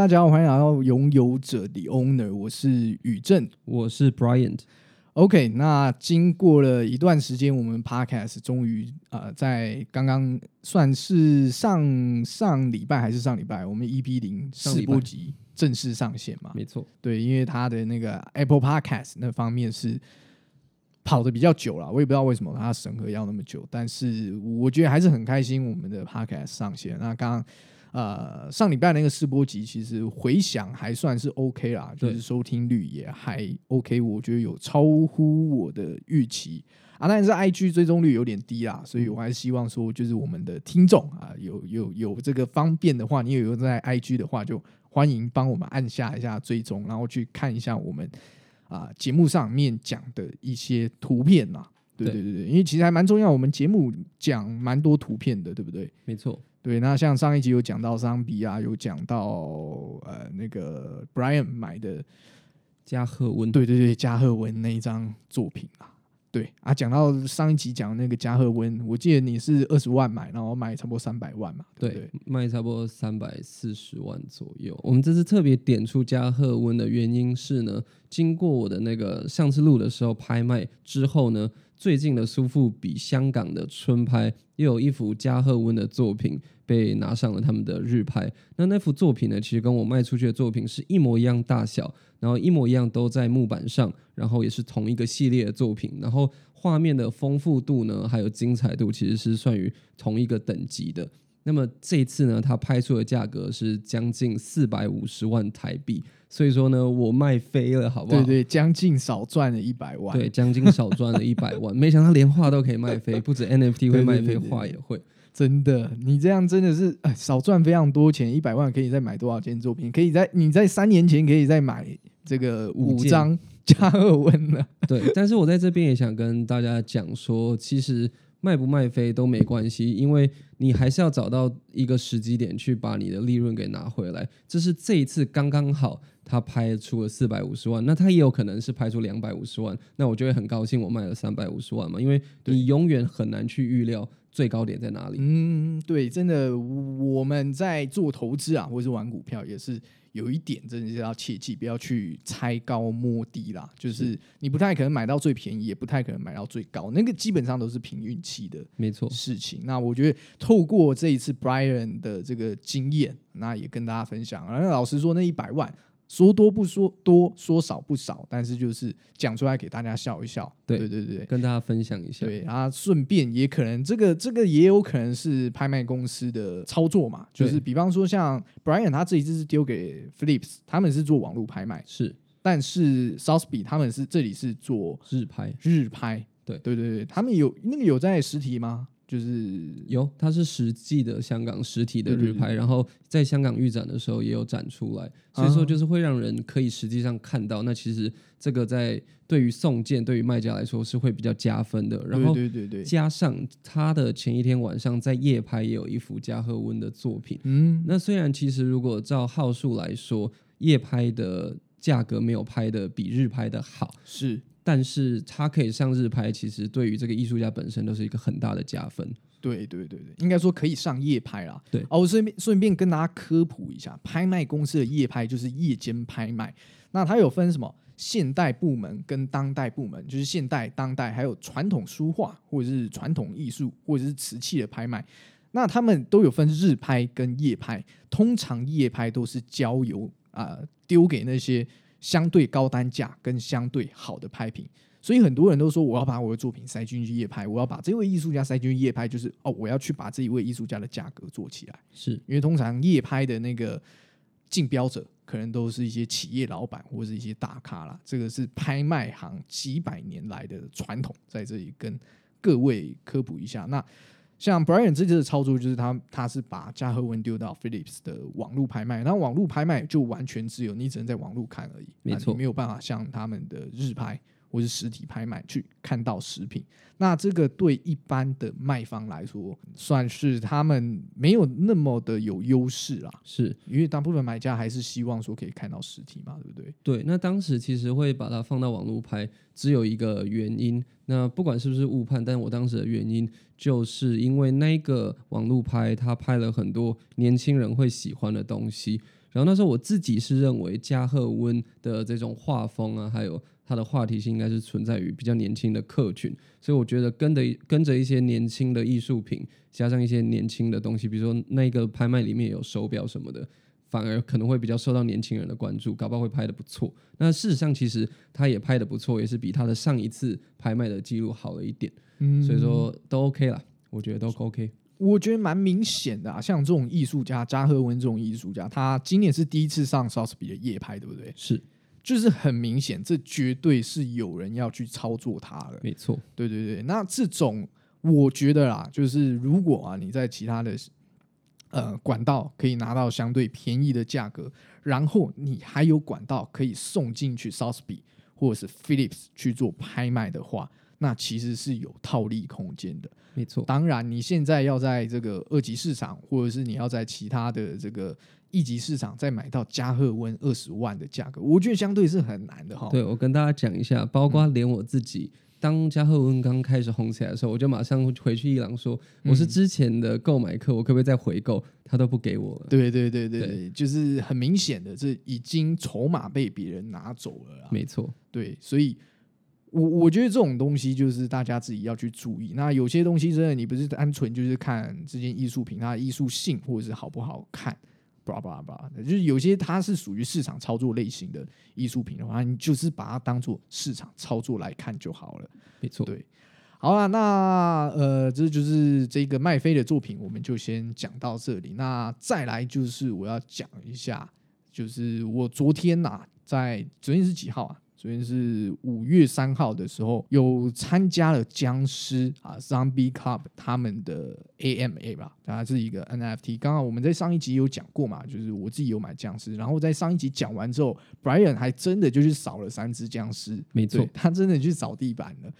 大家好，欢迎来到拥有者的 Owner，我是宇正。我是 Bryant，OK，那经过了一段时间，我们 Podcast 终于呃在刚刚算是上上礼拜还是上礼拜，我们 EP 零试播集正式上线嘛？没错，对，因为它的那个 Apple Podcast 那方面是跑的比较久了，我也不知道为什么它审核要那么久，但是我觉得还是很开心，我们的 Podcast 上线。那刚刚呃上礼拜那个试播集，其实回响还算是 OK 啦，就是收听率也还 OK，我觉得有超乎我的预期。啊，但是 IG 追踪率有点低啦，所以我还是希望说，就是我们的听众啊，有有有这个方便的话，你有在 IG 的话，就欢迎帮我们按下一下追踪，然后去看一下我们啊节目上面讲的一些图片啦。对对对对对，因为其实还蛮重要，我们节目讲蛮多图片的，对不对？没错，对，那像上一集有讲到桑比亚，有讲到呃那个 Brian 买的加贺温，对对对，加贺文那一张作品啊，对啊，讲到上一集讲那个加贺温，我记得你是二十万买，然后买差不多三百万嘛，对不对对？，卖差不多三百四十万左右。我们这次特别点出加贺温的原因是呢，经过我的那个上次录的时候拍卖之后呢，最近的苏富比香港的春拍又有一幅加贺温的作品被拿上了他们的日拍。那那幅作品呢，其实跟我卖出去的作品是一模一样大小，然后一模一样都在木板上，然后也是同一个系列的作品，然后画面的丰富度呢，还有精彩度其实是算于同一个等级的。那么这一次呢，它拍出的价格是将近四百五十万台币，所以说呢，我卖飞了，好不好？对对，将近少赚了一百万。对，将近少赚了一百万，没想到连画都可以卖飞，不止 NFT 会卖飞，画也会。真的，你这样真的是、哎、少赚非常多钱，一百万可以再买多少件作品？可以在你在三年前可以再买这个五张 加二温了。对，但是我在这边也想跟大家讲说，其实卖不卖飞都没关系，因为你还是要找到一个时机点去把你的利润给拿回来。这是这一次刚刚好，他拍出了四百五十万，那他也有可能是拍出两百五十万，那我就会很高兴，我卖了三百五十万嘛，因为你永远很难去预料最高点在哪里。嗯，对，真的，我们在做投资啊，或是玩股票，也是有一点真的是要切记，不要去猜高摸低啦。就是你不太可能买到最便宜，也不太可能买到最高，那个基本上都是凭运气的没错，事情。那我觉得透过这一次 Brian 的这个经验，那也跟大家分享。那老实说，那一百万说多不说多，说少不少，但是就是讲出来给大家笑一笑。对对对对。跟大家分享一下。对啊，顺便也可能这个这个也有可能是拍卖公司的操作嘛，就是比方说像 Brian 他这一次是丢给 Philips，他们是做网络拍卖，是但是 Southby 他们是这里是做日拍，日拍，对对对对，他们有那个有在实体吗？就是有，它是实际的香港实体的日拍，然后在香港预展的时候也有展出来，所以啊说就是会让人可以实际上看到。那其实这个在对于送件对于卖家来说是会比较加分的。然后对对对对，加上他的前一天晚上在夜拍也有一幅加贺温的作品。嗯，那虽然其实如果照号数来说，夜拍的价格没有拍的比日拍的好，是但是它可以上日拍，其实对于这个艺术家本身都是一个很大的加分。对对对对，应该说可以上夜拍啦。对哦，我顺便顺便跟大家科普一下，拍卖公司的夜拍就是夜间拍卖。那它有分什么现代部门跟当代部门，就是现代、当代，还有传统书画或者是传统艺术或者是瓷器的拍卖。那他们都有分日拍跟夜拍，通常夜拍都是交由啊、丢给那些相对高单价跟相对好的拍品。所以很多人都说，我要把我的作品塞进去夜拍，我要把这位艺术家塞进去夜拍，就是哦，我要去把这一位艺术家的价格做起来。是因为通常夜拍的那个竞标者，可能都是一些企业老板或是一些大咖啦。这个是拍卖行几百年来的传统，在这里跟各位科普一下。那像 Brian 这次的操作，就是他他是把加贺文丢到 Philips 的网络拍卖，然后网络拍卖就完全自由你只能在网络看而已，没错。没有办法像他们的日拍或是实体拍卖去看到实品。那这个对一般的卖方来说，算是他们没有那么的有优势啦，是，因为大部分买家还是希望说可以看到实体嘛，对不对？对。那当时其实会把它放到网络拍，只有一个原因。那不管是不是误判，但我当时的原因就是因为那个网络拍，他拍了很多年轻人会喜欢的东西。然后那时候我自己是认为加贺温的这种画风啊，还有它的话题性，应该是存在于比较年轻的客群，所以我觉得跟着跟着一些年轻的艺术品，加上一些年轻的东西，比如说那个拍卖里面有手表什么的。反而可能会比较受到年轻人的关注，搞不好会拍的不错。那事实上，其实他也拍的不错，也是比他的上一次拍卖的记录好了一点。嗯，所以说都 OK 了，我觉得都 OK。我觉得蛮明显的啊，像这种艺术家扎赫文这种艺术家，他今年是第一次上 h b y 的夜拍，对不对？是，就是很明显，这绝对是有人要去操作它的。没错，对对对。那这种我觉得啦，就是如果啊你在其他的。呃，管道可以拿到相对便宜的价格，然后你还有管道可以送进去 s o t h b 或者是 Philips 去做拍卖的话，那其实是有套利空间的。没错，当然你现在要在这个二级市场，或者是你要在其他的这个一级市场再买到加贺温二十万的价格，我觉得相对是很难的哈。对我跟大家讲一下，包括连我自己。当加贺温刚开始红起来的时候，我就马上回去伊朗说：“我是之前的购买客，我可不可以再回购？”他都不给我了。对对对对，就是很明显的，这已经筹码被别人拿走了。没错，对，所以我我觉得这种东西就是大家自己要去注意。那有些东西真的，你不是单纯就是看这件艺术品它的艺术性或者是好不好看。叭叭叭的，就是有些它是属于市场操作类型的艺术品的话，你就是把它当做市场操作来看就好了。没错，对，好了，那呃，这就是这个麦飞的作品，我们就先讲到这里。那再来就是我要讲一下，就是我昨天呐，在昨天是几号啊？昨天是五月三号的时候，有参加了僵尸啊 Zombie Club 他们的 AMA 吧，它是一个 NFT。刚刚我们在上一集有讲过嘛，就是我自己有买僵尸，然后在上一集讲完之后，Brian 还真的就去扫了三只僵尸，没错，他真的去扫地板了，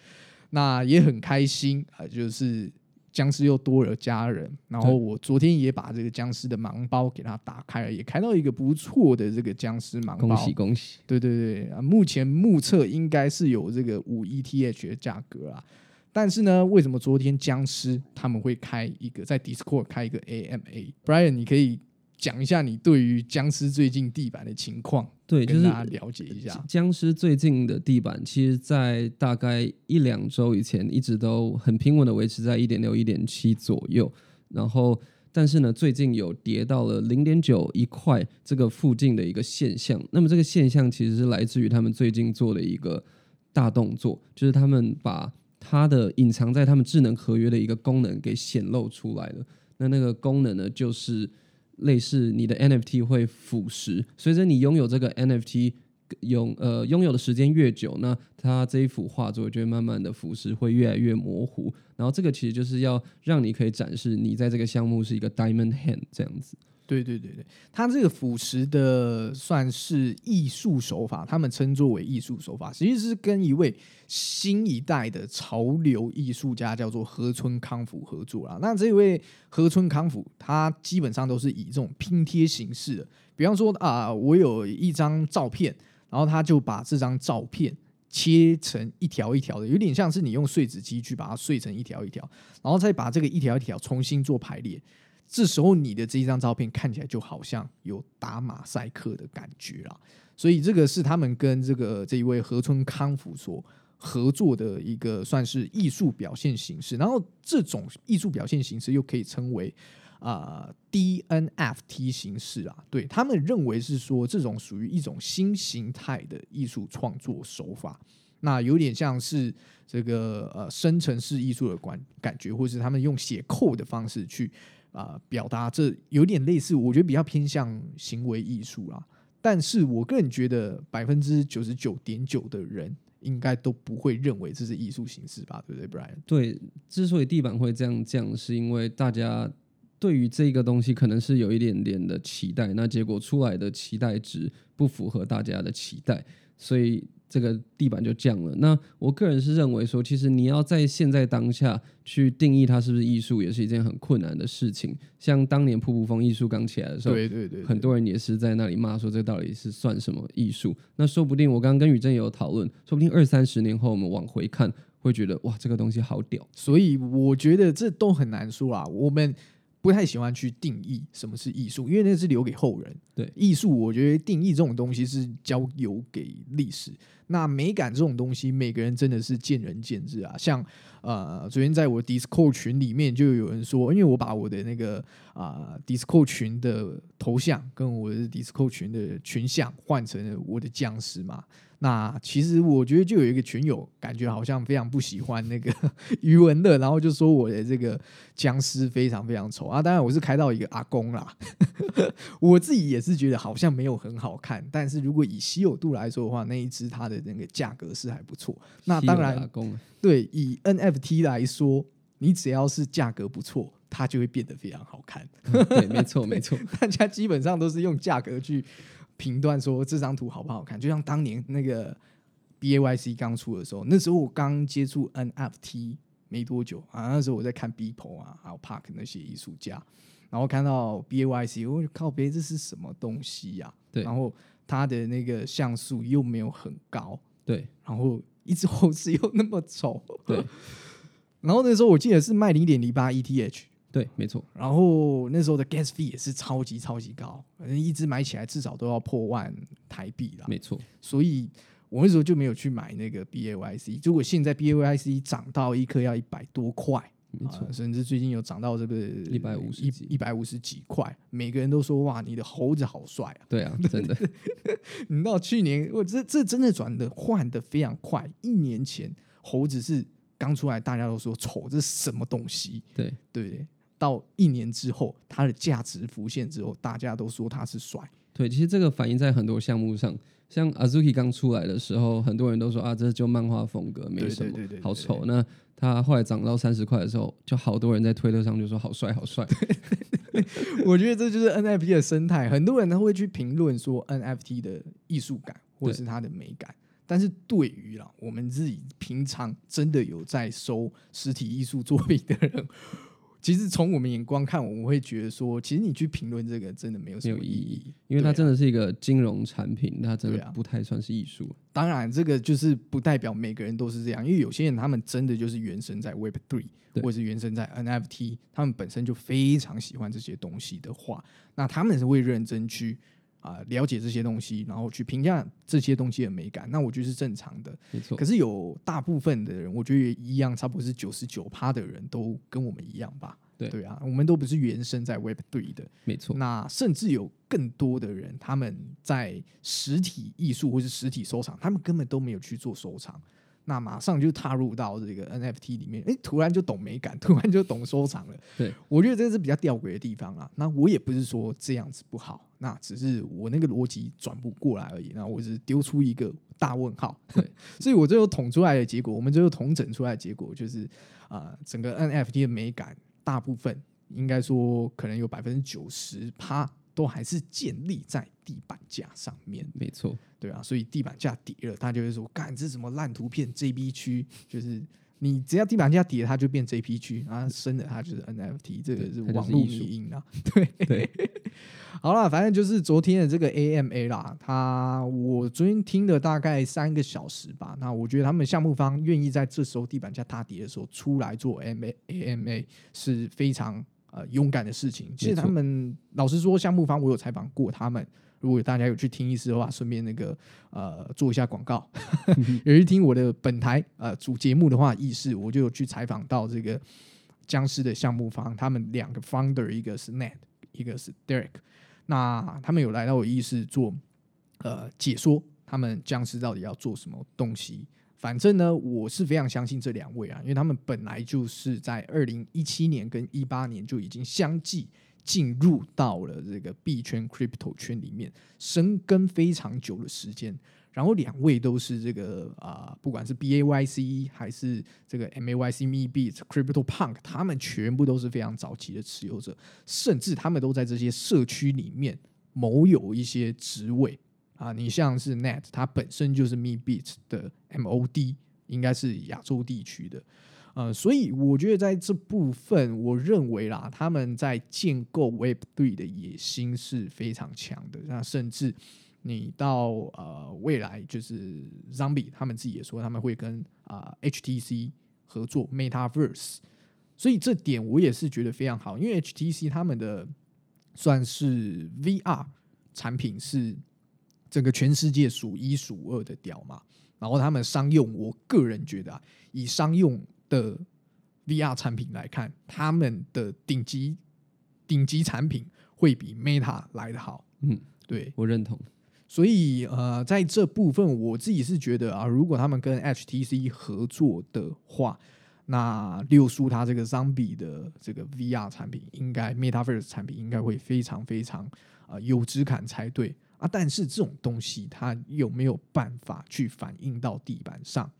那也很开心啊，就是。僵尸又多了家人，然后我昨天也把这个僵尸的盲包给它打开了，也开到一个不错的这个僵尸盲包。恭喜恭喜！对对对啊，目前目测应该是有这个五 ETH 的价格啊。但是呢，为什么昨天僵尸他们会开一个在 Discord 开一个 AMA？Brian，你可以讲一下你对于僵尸最近地板的情况。对，就是大家了解一下僵尸最近的地板，其实，在大概一两周以前，一直都很平稳的维持在一点六、一点七左右。然后，但是呢，最近有跌到了零点九一块这个附近的一个现象。那么，这个现象其实是来自于他们最近做的一个大动作，就是他们把它的隐藏在他们智能合约的一个功能给显露出来了。那那个功能呢，就是。类似你的 NFT 会腐蚀，随着你拥有这个 NFT 拥呃拥有的时间越久，那它这一幅画作就会慢慢的腐蚀，会越来越模糊。然后这个其实就是要让你可以展示你在这个项目是一个 Diamond Hand 这样子。对对对对，它这个腐蚀的算是艺术手法，他们称作为艺术手法，实际是跟一位新一代的潮流艺术家叫做河村康辅合作啦。那这位河村康辅，他基本上都是以这种拼贴形式的，比方说啊，我有一张照片，然后他就把这张照片切成一条一条的，有点像是你用碎纸机去把它碎成一条一条，然后再把这个一条一条重新做排列。这时候你的这一张照片看起来就好像有打马赛克的感觉了，所以这个是他们跟这个这一位河村康辅所合作的一个算是艺术表现形式。然后这种艺术表现形式又可以称为啊 DNFT 形式啊，对他们认为是说这种属于一种新形态的艺术创作手法，那有点像是这个呃生成式艺术的感感觉，或是他们用写扣的方式去。啊，表达这有点类似，我觉得比较偏向行为艺术啦。但是我个人觉得百分之九十九点九的人应该都不会认为这是艺术形式吧？对不对，Brian？对，之所以地板会这样降，是因为大家对于这个东西可能是有一点点的期待，那结果出来的期待值不符合大家的期待，所以。这个地板就降了。那我个人是认为说，其实你要在现在当下去定义它是不是艺术，也是一件很困难的事情。像当年瀑布风艺术刚起来的时候，对对对，很多人也是在那里骂说，这到底是算什么艺术？那说不定我刚刚跟宇正也有讨论，说不定二三十年后我们往回看，会觉得哇，这个东西好屌。所以我觉得这都很难说啊。我们不太喜欢去定义什么是艺术，因为那是留给后人。对艺术，我觉得定义这种东西是交由给历史。那美感这种东西，每个人真的是见仁见智啊。像呃，昨天在我 Discord 群里面就有人说，因为我把我的那个啊、Discord 群的头像跟我的 Discord 群的群像换成了我的僵尸嘛。那其实我觉得就有一个群友感觉好像非常不喜欢那个 余文乐，然后就说我的这个僵尸非常非常丑啊。当然我是开到一个阿公啦，我自己也是觉得好像没有很好看，但是如果以稀有度来说的话，那一只它的那个价格是还不错。那当然对，以 NFT 来说，你只要是价格不错，它就会变得非常好看。对，没错没错，大家基本上都是用价格去评断说这张图好不好看，就像当年那个 B A Y C 刚出的时候，那时候我刚接触 NFT 没多久啊，那时候我在看 Beeple 啊，还有 Park 那些艺术家，然后看到 B A Y C，我就靠别这是什么东西呀、对。然后它的那个像素又没有很高，对。然后一只猴子又那么丑，对。然后那时候我记得是卖零点零八 ETH，对，没错，然后那时候的 gas fee 也是超级超级高，反正一只买起来至少都要破万台币啦。没错，所以我那时候就没有去买那个 BAYC。如果现在 BAYC 涨到一颗要一百多块，没错啊，甚至最近有涨到这个一百五十几一百五十几块，每个人都说哇，你的猴子好帅啊！对啊，真的，你到去年，我这这真的转的换的非常快，一年前猴子是刚出来，大家都说丑，这是什么东西？对对？到一年之后，它的价值浮现之后，大家都说它是帅。对，其实这个反映在很多项目上，像 Azuki 刚出来的时候，很多人都说啊，这就漫画风格，没什么，对对对对好丑。那他后来涨到三十块的时候，就好多人在推特上就说好帅，好帅。我觉得这就是 NFT 的生态，很多人他会去评论说 NFT 的艺术感或者是它的美感。但是对于啦，我们自己平常真的有在收实体艺术作品的人，其实从我们眼光看，我们会觉得说，其实你去评论这个真的没有什么意义，因为它真的是一个金融产品，它真的不太算是艺术。当然，这个就是不代表每个人都是这样，因为有些人他们真的就是原生在 Web Three，或者是原生在 NFT，他们本身就非常喜欢这些东西的话，那他们是会认真去啊、了解这些东西，然后去评价这些东西的美感。那我觉得是正常的。没错可，是有大部分的人，我觉得也一样，差不多是九十九趴的人都跟我们一样吧。对对啊，我们都不是原生在 Web Three 的，没错，那甚至有更多的人，他们在实体艺术或是实体收藏，他们根本都没有去做收藏，那马上就踏入到这个 NFT 里面，哎，突然就懂美感，突然就懂收藏了。对，我觉得这是比较吊诡的地方啊。那我也不是说这样子不好，那只是我那个逻辑转不过来而已。那我只是丢出一个大问号。对，所以我最后统出来的结果，我们最后统整出来的结果就是，啊、整个 NFT 的美感大部分应该说可能有百分之九十趴都还是建立在地板价上面。没错，对啊，所以地板价跌了，他就会说：“干，这是什么烂图片？JB 区就是你只要地板价跌，它就变 JPG，然后升的它就是 NFT，这个是网络艺术迷因啊。对对，好了，反正就是昨天的这个 AMA 啦，他我昨天听了大概三个小时吧。那我觉得他们项目方愿意在这时候地板价大跌的时候出来做 AMA AMA 是非常呃勇敢的事情。其实他们老实说，项目方我有采访过他们。如果大家有去听意思的话，顺便那个呃做一下广告。有去听我的本台呃主节目的话，意识我就有去采访到这个僵尸的项目方，他们两个 founder，一个是 Ned，一个是 Derek。那他们有来到我意思做呃解说，他们僵尸到底要做什么东西。反正呢，我是非常相信这两位啊，因为他们本来就是在二零一七年跟一八年就已经相继进入到了这个币圈 crypto 圈里面，深耕非常久的时间。然后两位都是这个啊、不管是 B A Y C 还是这个 M A Y C Me Beat Crypto Punk，他们全部都是非常早期的持有者，甚至他们都在这些社区里面某有一些职位啊。你像是 Net，它本身就是 Me Beat 的 M O D，应该是亚洲地区的。呃，所以我觉得在这部分，我认为啦，他们在建构 Web Three 的野心是非常强的。那甚至你到呃未来，就是 Zombie 他们自己也说他们会跟啊、HTC 合作 Metaverse，所以这点我也是觉得非常好，因为 HTC 他们的算是 VR 产品是整个全世界数一数二的屌嘛。然后他们商用，我个人觉得啊，以商用的 VR 产品来看，他们的顶级顶级产品会比 Meta 来的好。嗯，对，我认同。所以呃，在这部分我自己是觉得啊，如果他们跟 HTC 合作的话，那六叔他这个 Zombie 的这个 VR 产品，应该 MetaVerse 产品应该会非常非常啊有质感才对啊。但是这种东西它有没有办法去反映到地板上，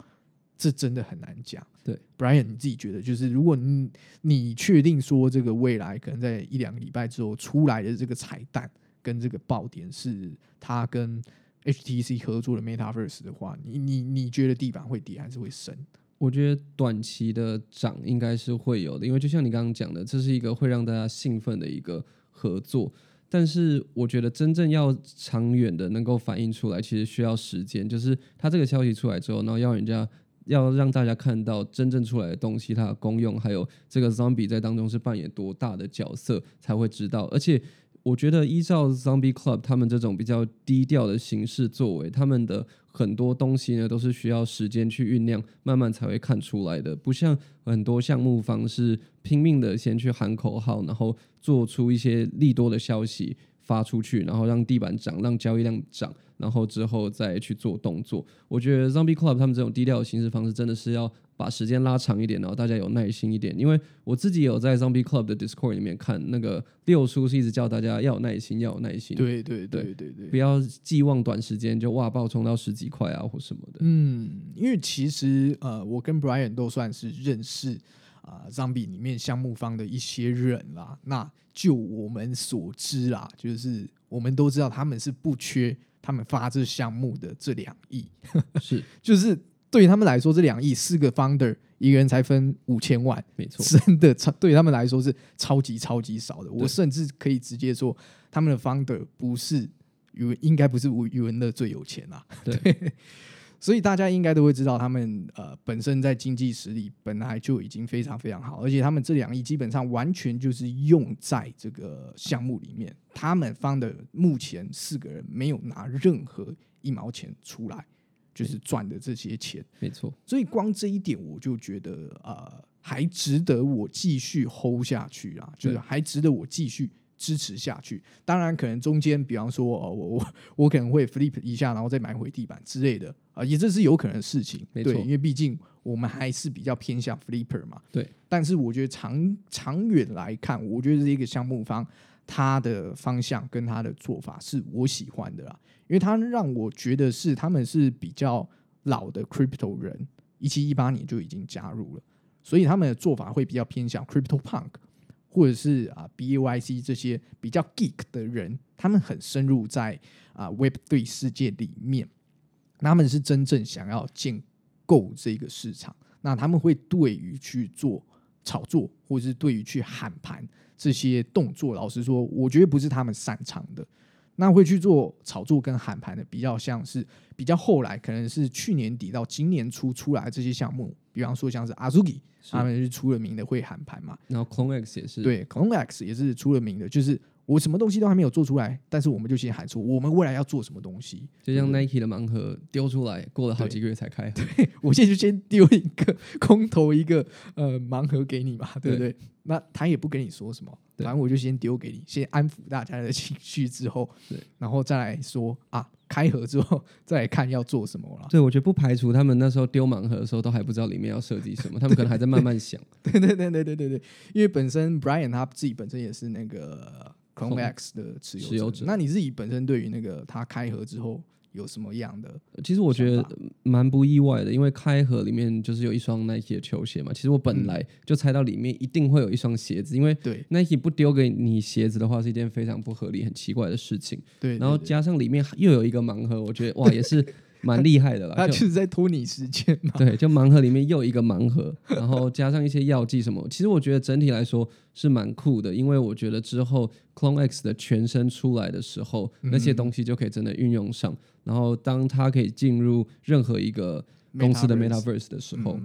这真的很难讲。对，Brian 你自己觉得，就是如果你你确定说这个未来可能在一两个礼拜之后出来的这个彩蛋。跟这个爆点是它跟 HTC 合作的 MetaVerse 的话，你你你觉得地板会跌还是会升？我觉得短期的涨应该是会有的，因为就像你刚刚讲的，这是一个会让大家兴奋的一个合作。但是我觉得真正要长远的能够反映出来，其实需要时间。就是它这个消息出来之后，然后要人家要让大家看到真正出来的东西，它的功用，还有这个 Zombie 在当中是扮演多大的角色，才会知道。而且。我觉得依照 Zombie Club 他们这种比较低调的形式作为，他们的很多东西呢都是需要时间去酝酿，慢慢才会看出来的。不像很多项目方是拼命的先去喊口号，然后做出一些利多的消息发出去，然后让地板涨，让交易量涨，然后之后再去做动作。我觉得 Zombie Club 他们这种低调的行事方式真的是要。把时间拉长一点，然后大家有耐心一点，因为我自己有在 Zombie Club 的 Discord 里面看，那个六叔是一直叫大家要有耐心，要有耐心。对对对对对，不要寄望短时间就哇爆冲到十几块啊或什么的。嗯，因为其实呃，我跟 Brian 都算是认识啊 Zombie 里面项目方的一些人啦。那就我们所知啦，就是我们都知道他们是不缺他们发这项目的这两亿，是 就是。对于他们来说，这两亿四个 founder 一个人才分五千万，没错，真的超对他们来说是超级超级少的。我甚至可以直接说，他们的 founder 不是语应该不是语文的最有钱啊。对，所以大家应该都会知道，他们呃本身在经济实力本来就已经非常非常好，而且他们这两亿基本上完全就是用在这个项目里面。他们 founder 目前四个人没有拿任何一毛钱出来。就是赚的这些钱，没错。所以光这一点，我就觉得呃，还值得我继续 hold 下去啊，就是还值得我继续支持下去。当然，可能中间，比方说，哦，我我 我可能会 flip 一下，然后再买回地板之类的啊，也这是有可能的事情。没错，因为毕竟我们还是比较偏向 flipper 嘛。对。但是我觉得长长远来看，我觉得这个项目方他的方向跟他的做法是我喜欢的啦。因为他让我觉得是他们是比较老的 crypto 人，一七一八年就已经加入了，所以他们的做法会比较偏向 crypto punk，或者是啊 B A Y C 这些比较 geek 的人，他们很深入在啊 Web 对世界里面，他们是真正想要建构这个市场，那他们会对于去做炒作，或者是对于去喊盘这些动作，老实说，我觉得不是他们擅长的。那会去做炒作跟喊盘的，比较像是比较后来，可能是去年底到今年初出来这些项目，比方说像是 Azuki，他们是出了名的会喊盘嘛。然后 Clone X 也是，对，Clone X 也是出了名的，就是我什么东西都还没有做出来，但是我们就先喊出我们未来要做什么东西。就像 Nike 的盲盒丢出来，过了好几个月才开。对 我现在就先丢一个空投一个呃盲盒给你嘛，对不对？那他也不跟你说什么。反正我就先丢给你，先安抚大家的情绪之后，对，然后再来说啊，开盒之后再来看要做什么了。对，我觉得不排除他们那时候丢盲盒的时候都还不知道里面要设计什么，他们可能还在慢慢想。对 对对对对对对，因为本身 Brian 他自己本身也是那个 Chrome X 的持有者，那你自己本身对于那个他开盒之后。有什么样的？其实我觉得蛮不意外的，因为开盒里面就是有一双 Nike 的球鞋嘛。其实我本来就猜到里面一定会有一双鞋子，因为 Nike 不丢给你鞋子的话是一件非常不合理、很奇怪的事情。对，然后加上里面又有一个盲盒，我觉得哇，也是。蛮厉害的啦，他就是在拖你时间嘛。对，就盲盒里面又一个盲盒，然后加上一些药剂什么，其实我觉得整体来说是蛮酷的，因为我觉得之后 Clone X 的全身出来的时候，那些东西就可以真的运用上。然后当它可以进入任何一个公司的 Metaverse 的时候，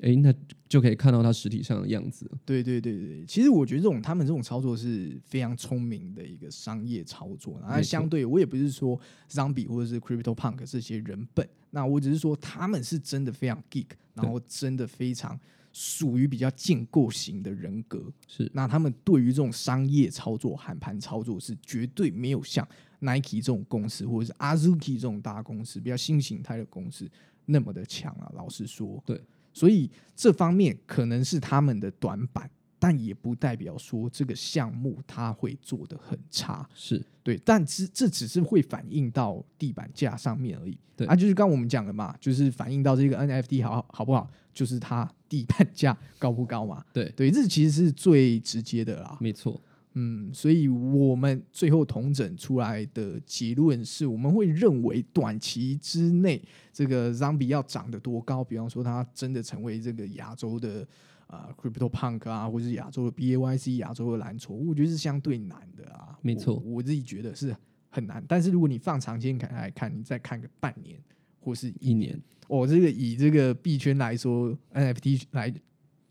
诶，那就可以看到它实体上的样子。对对对对，其实我觉得这种他们这种操作是非常聪明的一个商业操作。那相对我也不是说 Zombie 或者是 Crypto Punk 这些人笨，那我只是说他们是真的非常 geek，然后真的非常属于比较建构型的人格。是那他们对于这种商业操作、喊盘操作是绝对没有像 Nike 这种公司或者是 Azuki 这种大公司比较新形态的公司那么的强啊。老实说，对，所以这方面可能是他们的短板，但也不代表说这个项目它会做得很差。是，对，但只这只是会反映到地板价上面而已。对啊，就是刚刚我们讲的嘛，就是反映到这个 NFT 好好不好，就是它地板价高不高嘛。对，对，这其实是最直接的啦。没错，嗯，所以我们最后统整出来的结论是，我们会认为短期之内这个 Zombie 要涨得多高，比方说它真的成为这个亚洲的啊、呃 Crypto Punk 啊，或者是亚洲的 BAYC、亚洲的蓝筹，我觉得是相对难的啊。没错我我自己觉得是很难。但是如果你放长线看来看，你再看个半年或是一年哦，这个以这个币圈来说，NFT 来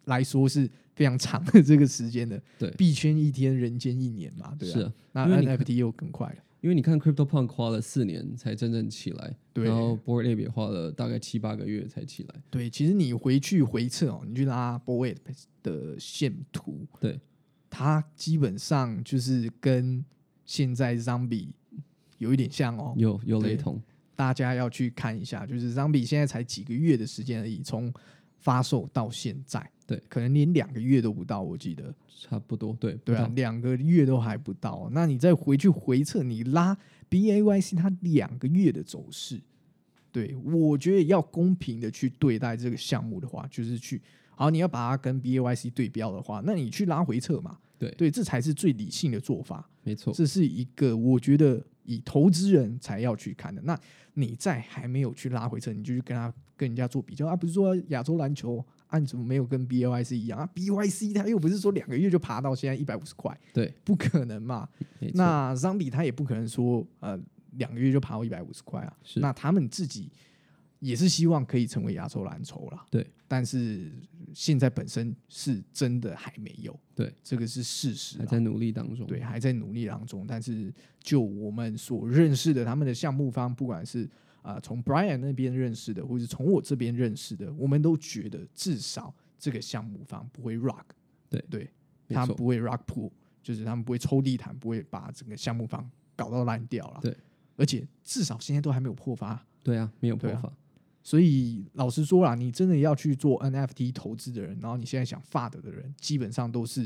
来说是非常长的这个时间的。对币圈一天，人间一年嘛，对是啊。啊，那 NFT 又更快了，因为你看 Crypto Punk 花了四年才真正起来，对然后 Board Ape 也花了大概七八个月才起来，对。其实你回去回测哦，你去拉 b o y 的线图，对，它基本上就是跟现在 Zombie 有一点像哦。有有雷同，大家要去看一下，就是 Zombie 现在才几个月的时间而已，从发售到现在，对，可能连两个月都不到，我记得。差不多，对对啊，两个月都还不到，那你再回去回测，你拉 BAYC 它两个月的走势，对我觉得要公平的去对待这个项目的话，就是去好，你要把它跟 BAYC 对标的话，那你去拉回测嘛，对对，这才是最理性的做法，没错，这是一个我觉得以投资人才要去看的。那你在还没有去拉回测，你就去跟他跟人家做比较啊，不是说亚洲篮球。啊，你怎么没有跟 BYC 一样啊？BYC 它又不是说两个月就爬到现在一百五十块，对，不可能嘛。那 Zombie 他也不可能说呃两个月就爬到一百五十块啊。是那他们自己也是希望可以成为亚洲蓝筹啦。对，但是现在本身是真的还没有，对，这个是事实啊。还在努力当中，对，还在努力当中。但是就我们所认识的他们的项目方，不管是啊、从 Brian 那边认识的，或者从我这边认识的，我们都觉得至少这个项目方不会 rock，对对，他们不会 rock pool，就是他们不会抽地毯，不会把整个项目方搞到烂掉了。对，而且至少现在都还没有破发。对啊，没有破发啊，所以老实说啦，你真的要去做 NFT 投资的人，然后你现在想 FAD 的人，基本上都是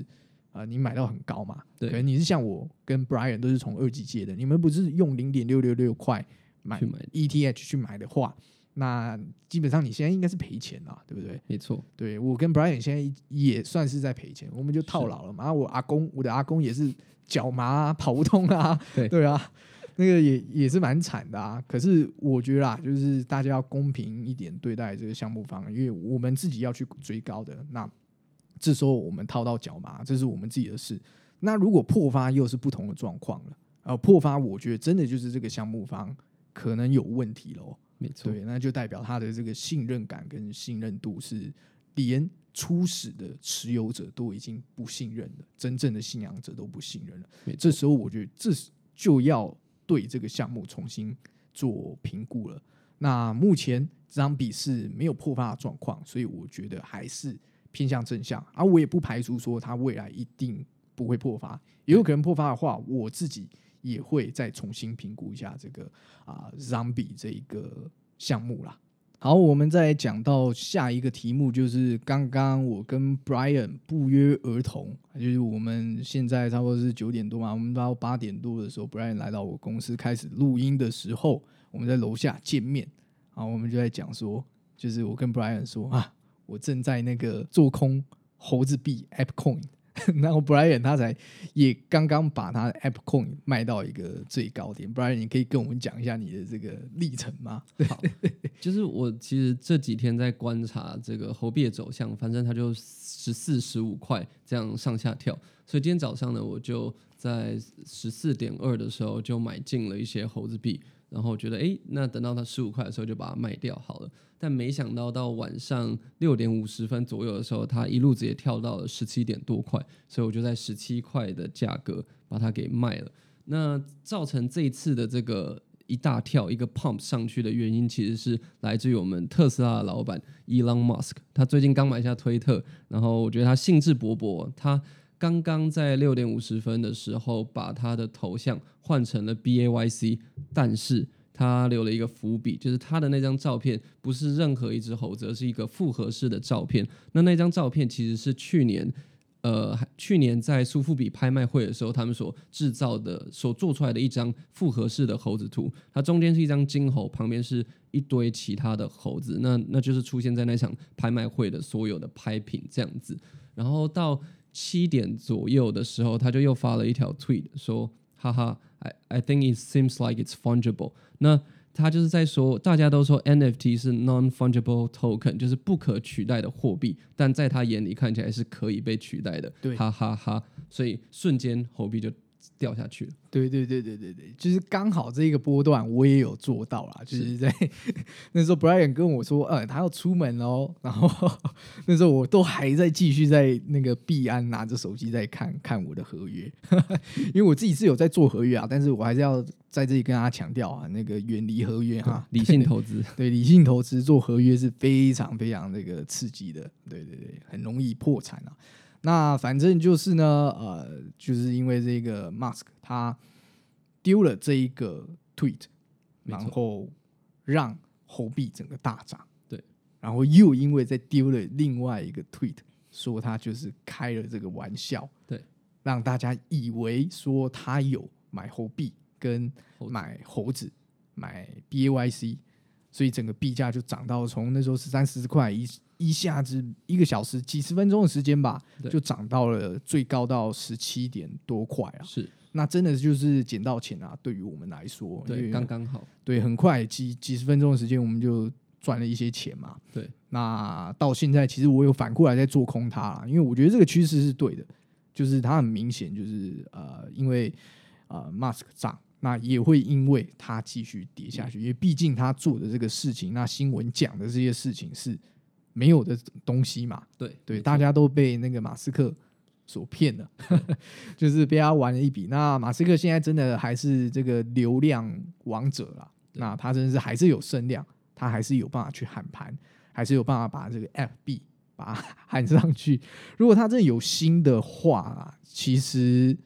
啊、呃你买到很高嘛。对可能你是像我跟 Brian 都是从二级借的，你们不是用零点六六六块买 ETH 去买的话，那基本上你现在应该是赔钱啦，对不对？没错，对我跟 Brian 现在也算是在赔钱，我们就套牢了嘛。啊我阿公，我的阿公也是脚麻啊，跑不通啊，对对啊，那个也也是蛮惨的啊。可是我觉得啊，就是大家要公平一点对待这个项目方，因为我们自己要去追高的，那这时候我们套到脚麻，这是我们自己的事。那如果破发又是不同的状况了，呃，破发我觉得真的就是这个项目方可能有问题喽。没错，对，那就代表他的这个信任感跟信任度是连初始的持有者都已经不信任了，真正的信仰者都不信任了。这时候我觉得这是就要对这个项目重新做评估了。那目前这张比是没有破发的状况，所以我觉得还是偏向正向。而、我也不排除说它未来一定不会破发，也有可能破发的话，我自己也会再重新评估一下这个啊、Zombie 这一个项目啦。好，我们再讲到下一个题目，就是刚刚我跟 Brian 不约而同，就是我们现在差不多是九点多嘛，我们到八点多的时候，Brian 来到我公司开始录音的时候，我们在楼下见面，然后我们就在讲说，就是我跟 Brian 说啊，我正在那个做空猴子币 AppCoin。然后 Brian 他才也刚刚把他的 AppCoin 卖到一个最高点，Brian 你可以跟我们讲一下你的这个历程吗？好，就是我其实这几天在观察这个猴币的走向，反正它就十四、十五块这样上下跳，所以今天早上呢，我就在十四点二的时候就买进了一些猴子币，然后我觉得诶，那等到它十五块的时候就把它卖掉好了。但没想到到晚上六点五十分左右的时候，它一路直接跳到了十七点多块，所以我就在十七块的价格把它给卖了。那造成这一次的这个一大跳一个 pump 上去的原因，其实是来自于我们特斯拉的老板 Elon Musk，他最近刚买下推特，然后我觉得他兴致勃勃，他刚刚在六点五十分的时候把他的头像换成了 B A Y C，但是他留了一个伏笔，就是他的那张照片不是任何一只猴子，而是一个复合式的照片。那那张照片其实是去年。呃，去年在苏富比拍卖会的时候，他们所制造的、所做出来的一张复合式的猴子图，它中间是一张金猴，旁边是一堆其他的猴子，那那就是出现在那场拍卖会的所有的拍品这样子。然后到七点左右的时候，他就又发了一条 tweet 说：“哈哈，I I think it seems like it's fungible。”那他就是在说，大家都说 NFT 是 non-fungible token，就是不可取代的货币，但在他眼里看起来是可以被取代的，哈哈哈！所以瞬间猴币就。掉下去了。对对对对对对，就是刚好这一个波段我也有做到啦，就是在 那时候 Brian 跟我说，呃，他要出门哦，然后 那时候我都还在继续在那个币安拿着手机在看看我的合约，因为我自己是有在做合约啊，但是我还是要在这里跟大家强调啊，那个远离合约哈，理性投资，对理性投资做合约是非常非常那个刺激的，对对对，很容易破产啊。那反正就是呢，呃，就是因为这个 Mask 他丢了这一个 tweet，然后让猴币整个大涨，对，然后又因为再丢了另外一个 tweet，说他就是开了这个玩笑，对，让大家以为说他有买猴币跟买猴子买 BAYC，所以整个币价就涨到从那时候十三十块一。一下子一个小时几十分钟的时间吧，就涨到了最高到十七点多块啊！是，那真的就是捡到钱啊！对于我们来说，对，刚刚好，对，很快几几十分钟的时间，我们就赚了一些钱嘛。对，那到现在其实我有反过来在做空它，因为我觉得这个趋势是对的，就是它很明显就是呃，因为呃，Mask 涨，那也会因为它继续跌下去，因为毕竟他做的这个事情，那新闻讲的这些事情是。没有的东西嘛，对对，大家都被那个马斯克所骗了，就是被他玩了一笔。那马斯克现在真的还是这个流量王者了，那他真的是还是有声量，他还是有办法去喊盘，还是有办法把这个 F B 把 喊上去。如果他真的有心的话啊，其实。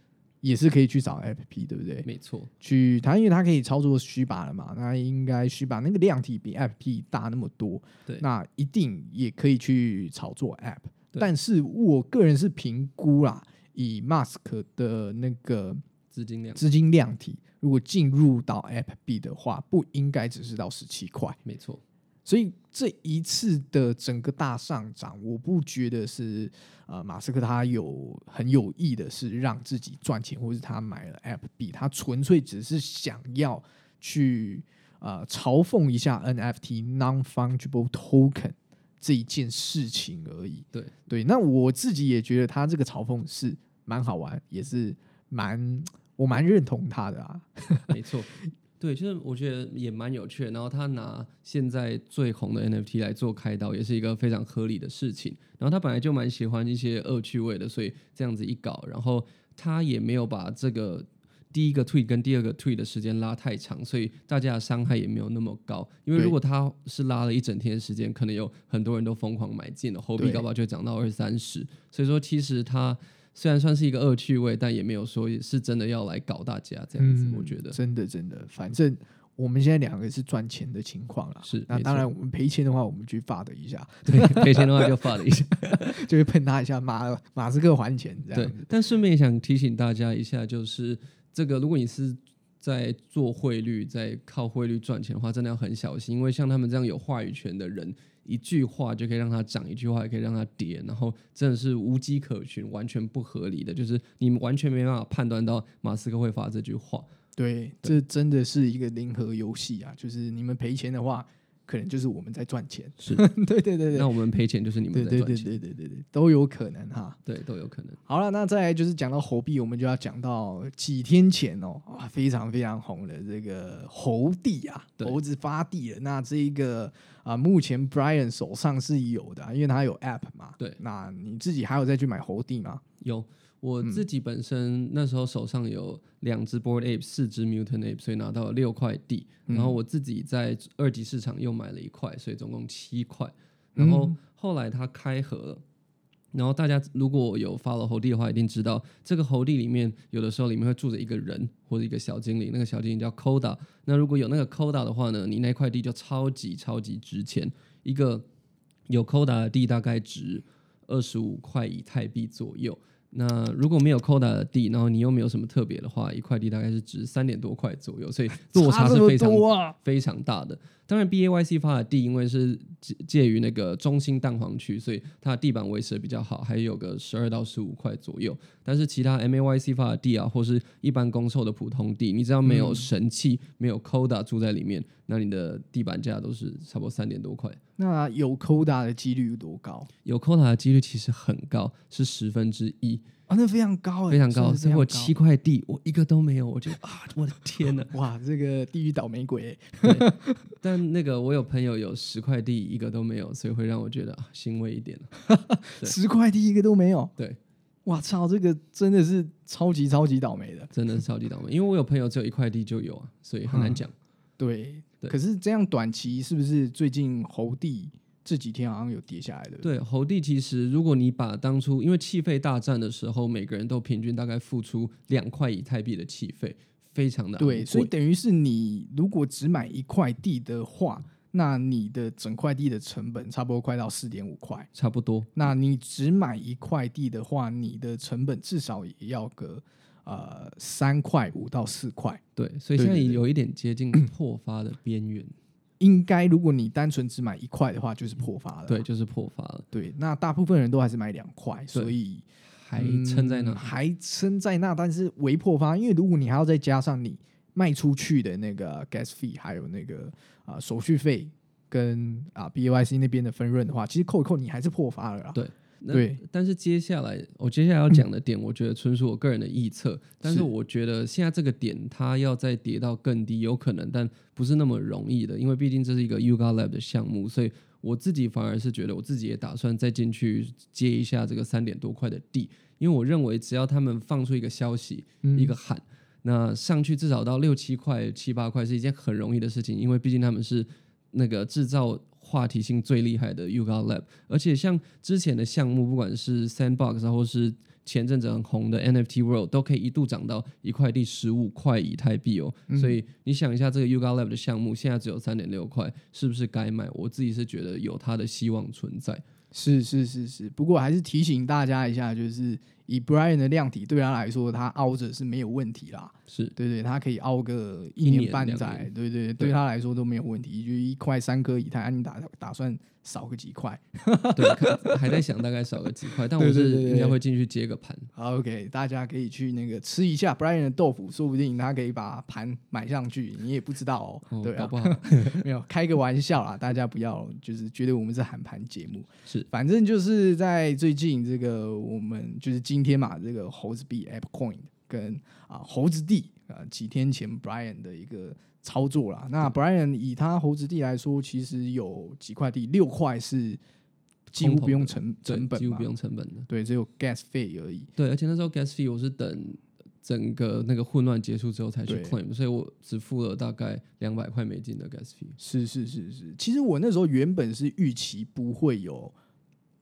也是可以去找 APP，对不对？没错，去它，因为它可以操作虚把了嘛，那应该虚把那个量体比 APP 大那么多，对，那一定也可以去炒作 App。但是我个人是评估啦，以 Mask 的那个资金量资金量体，如果进入到 App B 的话，不应该只是到十七块，没错。所以这一次的整个大上涨，我不觉得是呃马斯克他有很有意的是让自己赚钱，或是他买了 App B，他纯粹只是想要去呃嘲讽一下 NFT Non Fungible Token 这一件事情而已。对对，那我自己也觉得他这个嘲讽是蛮好玩，也是蛮我蛮认同他的啊。没错。对，就是我觉得也蛮有趣的。然后他拿现在最红的 NFT 来做开刀，也是一个非常合理的事情。然后他本来就蛮喜欢一些恶趣味的，所以这样子一搞，然后他也没有把这个第一个 tweet 跟第二个 tweet 的时间拉太长，所以大家的伤害也没有那么高。因为如果他是拉了一整天的时间，可能有很多人都疯狂买进了，货币搞不好就涨到二三十。所以说，其实他。虽然算是一个恶趣味，但也没有说是真的要来搞大家这样子。我觉得真的真的，反正我们现在两个是赚钱的情况啦。是，那当然我们赔钱的话，我们去发的一下。对，赔钱的话就发的一下，就会喷他一下，马马斯克还钱这样。对，但顺便也想提醒大家一下，就是这个，如果你是在做汇率，在靠汇率赚钱的话，真的要很小心，因为像他们这样有话语权的人。一句话就可以让它涨，一句话也可以让它跌，然后真的是无迹可寻，完全不合理的，就是你完全没办法判断到马斯克会发这句话。对，这真的是一个零和游戏啊！就是你们赔钱的话，可能就是我们在赚钱。是 对对对对那我们赔钱就是你对对对们在赚钱，对对对对，都有可能哈。对，都有可能。好了，那再来就是讲到猴币，我们就要讲到几天前哦，啊，非常非常红的这个猴帝啊，猴子发地了。那这一个啊，目前 Brian 手上是有的啊、因为他有 App 嘛。对那你自己还有再去买猴帝吗？有我嗯自己本身那时候手上有两只 Board Ape，四只 Mutant Ape，所以拿到了六块地。嗯然后我自己在二级市场又买了一块，所以总共七块。然后嗯后来他开盒了。然后大家如果有 follow 猴帝的话，一定知道这个猴帝里面有的时候里面会住着一个人或者一个小精灵，那个小精灵叫 Koda。那如果有那个 Koda 的话呢，你那块地就超级超级值钱。一个有 Koda 的地大概值二十五块以太币左右。那如果没有 Koda 的地，然后你又没有什么特别的话，一块地大概是值三点多块左右，所以 落差是非常！非常大的。当然，B A Y C 发的地因为是介介于那个中心蛋黄区，所以它的地板维持的比较好，还有个十二到十五块左右。但是其他 M A Y C 发的地啊，或是一般公售的普通地，你只要没有神器、没有 Coda 住在里面，那你的地板价都是差不多三点多块。那有 Koda 的几率有多高有 Coda 的几率其实很高，是十分之一，啊？那非常高、欸，非常高。所以我七块地，我一个都没有，我觉得啊，我的天呐！哇，这个地狱倒霉鬼、欸，但那个我有朋友有十块地，一个都没有，所以会让我觉得啊欣慰一点。十块地一个都没有。对，哇操，这个真的是超级超级倒霉的。真的是超级倒霉，因为我有朋友只有一块地就有啊，所以很难讲。对，对可是这样短期是不是最近猴地这几天好像有跌下来的？对，猴地其实如果你把当初因为气费大战的时候，每个人都平均大概付出两块以太币的气费，非常的对，所以等于是你如果只买一块地的话，那你的整块地的成本差不多快到四点五块。差不多。那你只买一块地的话，你的成本至少也要个呃三块五到四块。对，所以现在有一点接近破发的边缘。应该如果你单纯只买一块的话，就是破发了。对，就是破发了，对，那大部分人都还是买两块，所以还撑在那嗯。还撑在那，但是微破发，因为如果你还要再加上你卖出去的那个 gas fee，还有那个啊、手续费跟啊 B A Y C 那边的分润的话，其实扣一扣你还是破发了啦。对那对，但是接下来我接下来要讲的点，我觉得纯属我个人的臆测。但是是我觉得现在这个点，它要再跌到更低，有可能，但不是那么容易的，因为毕竟这是一个 Yuga Lab 的项目，所以我自己反而是觉得，我自己也打算再进去接一下这个三点多块的地，因为我认为只要他们放出一个消息，嗯。一个喊，那上去至少到六七块、七八块是一件很容易的事情，因为毕竟他们是那个制造话题性最厉害的 Yuga Lab，而且像之前的项目，不管是 Sandbox 啊或是前阵子很红的 NFT World，都可以一度涨到一块地十五块以太币哦。所以你想一下，这个 Yuga Lab 的项目现在只有三点六块，是不是该买？我自己是觉得有它的希望存在。是是是是，不过还是提醒大家一下，就是以 Brian 的量体对他来说，他凹着是没有问题啦。是对对，他可以凹个一年半载，对对，对对他来说都没有问题。就一块三颗以太，啊你打打算少个几块？对，还在想大概少个几块，但我是应该会进去接个盘。好，OK，大家可以去那个吃一下 Brian 的豆腐，说不定他可以把盘买上去，你也不知道哦。哦，对啊，不好 没有开个玩笑啦，大家不要就是觉得我们是喊盘节目。是反正就是在最近这个我们就是今天嘛，这个猴子币 App Coin 跟啊猴子地啊几天前 Brian 的一个操作啦。那 Brian 以他猴子地来说，其实有几块地，六块是几乎不用成成本几乎不，用成本的。对，只有 gas 费而已。对，而且那时候 gas fee 我是等整个那个混乱结束之后才去 claim，所以我只付了大概两百块美金的 gas fee。是是是是，其实我那时候原本是预期不会有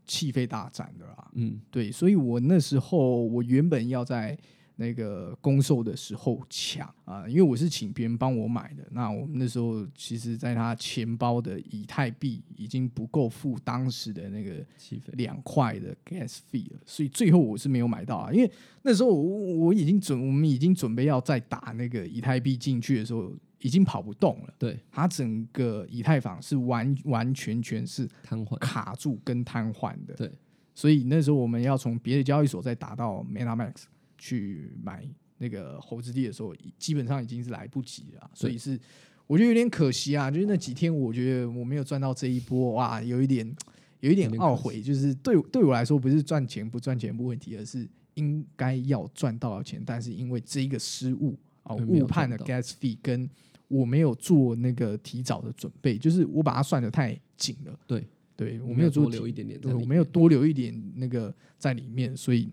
气费大战的啦，嗯，对，所以我那时候我原本要在那个公售的时候抢啊，因为我是请别人帮我买的。那我们那时候其实，在他钱包的以太币已经不够付当时的那个两块的 gas fee 了，所以最后我是没有买到啊。因为那时候我我已经准，我们已经准备要再打那个以太币进去的时候，已经跑不动了。对它整个以太坊是完完全全是瘫痪。卡住跟瘫痪的。对，所以那时候我们要从别的交易所再打到 MetaMax 去买那个猴子地的时候，基本上已经是来不及了啊。所以是我觉得有点可惜啊，就是那几天我觉得我没有赚到这一波，哇，有一点有一点懊悔，就是对对我来说不是赚钱不赚钱不问题，而是应该要赚到的钱，但是因为这一个失误啊，误判了 gas fee，跟我没有做那个提早的准备，就是我把它算的太紧了，对，对我我没有多留一点点我没有多留一点那个在里面，所以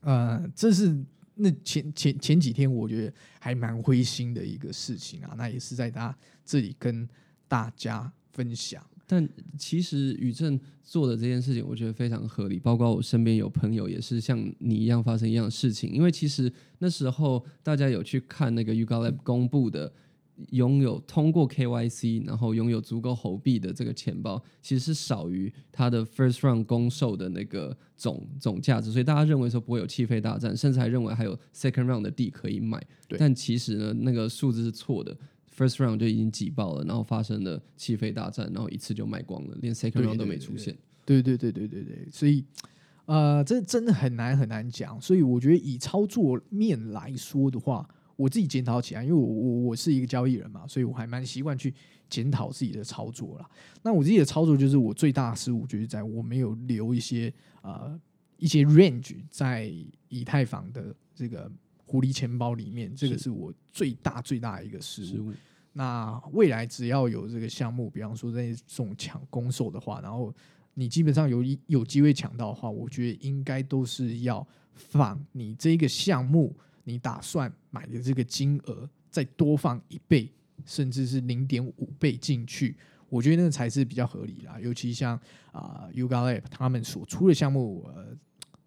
呃，这是那前前前几天我觉得还蛮灰心的一个事情啊，那也是在他这里跟大家分享。但其实宇正做的这件事情，我觉得非常合理。包括我身边有朋友也是像你一样发生一样的事情。因为其实那时候大家有去看那个 u g a l a b 公布的拥有通过 KYC，然后拥有足够猴币的这个钱包，其实是少于它的 First Round 公售的那个总总价值，所以大家认为说不会有气费大战，甚至还认为还有 Second Round 的地可以买。对但其实呢，那个数字是错的。First round 就已经挤爆了，然后发生了气费大战，然后一次就卖光了，连 second round 都对对没出现。对对对对对对，所以呃，这真的很难很难讲。所以我觉得以操作面来说的话，我自己检讨起来，因为我我我是一个交易人嘛，所以我还蛮习惯去检讨自己的操作啦。那我自己的操作就是我最大的失误就是在我没有留一些呃一些 range 在以太坊的这个狐狸钱包里面，这个是是我最大最大的一个失误失。误那未来只要有这个项目，比方说在这种抢攻售的话，然后你基本上有一有机会抢到的话，我觉得应该都是要放你这个项目你打算买的这个金额再多放一倍，甚至是零点五倍进去，我觉得那才是比较合理啦。尤其像啊、Yuga Lab 他们所出的项目，呃，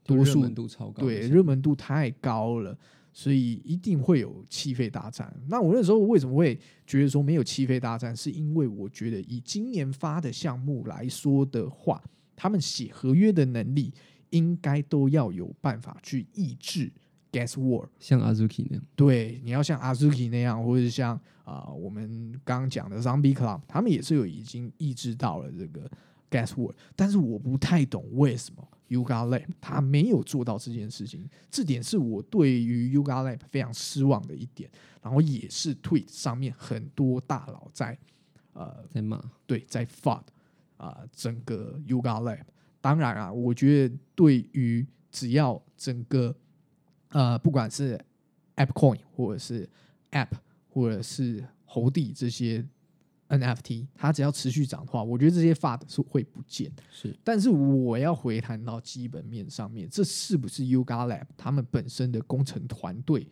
多数度超高对热门度太高了，所以一定会有气费大战。那我那时候为什么会觉得说没有气费大战？是因为我觉得以今年发的项目来说的话，他们写合约的能力应该都要有办法去抑制 gas war。像 Azuki 那样，对，你要像 Azuki 那样，或者是像啊、我们刚刚讲的 Zombie Club，他们也是有已经抑制到了这个 gas war，但是我不太懂为什么 Yuga Lab 他没有做到这件事情，这点是我对于 Yuga Lab 非常失望的一点，然后也是 Tweet 上面很多大佬在呃在骂，对，在 FUD 啊、整个 Yuga Lab。当然啊，我觉得对于只要整个呃，不管是 AppCoin 或者是 App 或者是猴帝这些 NFT，它只要持续涨的话，我觉得这些 FUD 是会不见。是但是我要回谈到基本面上面，这是不是 Yuga Lab 他们本身的工程团队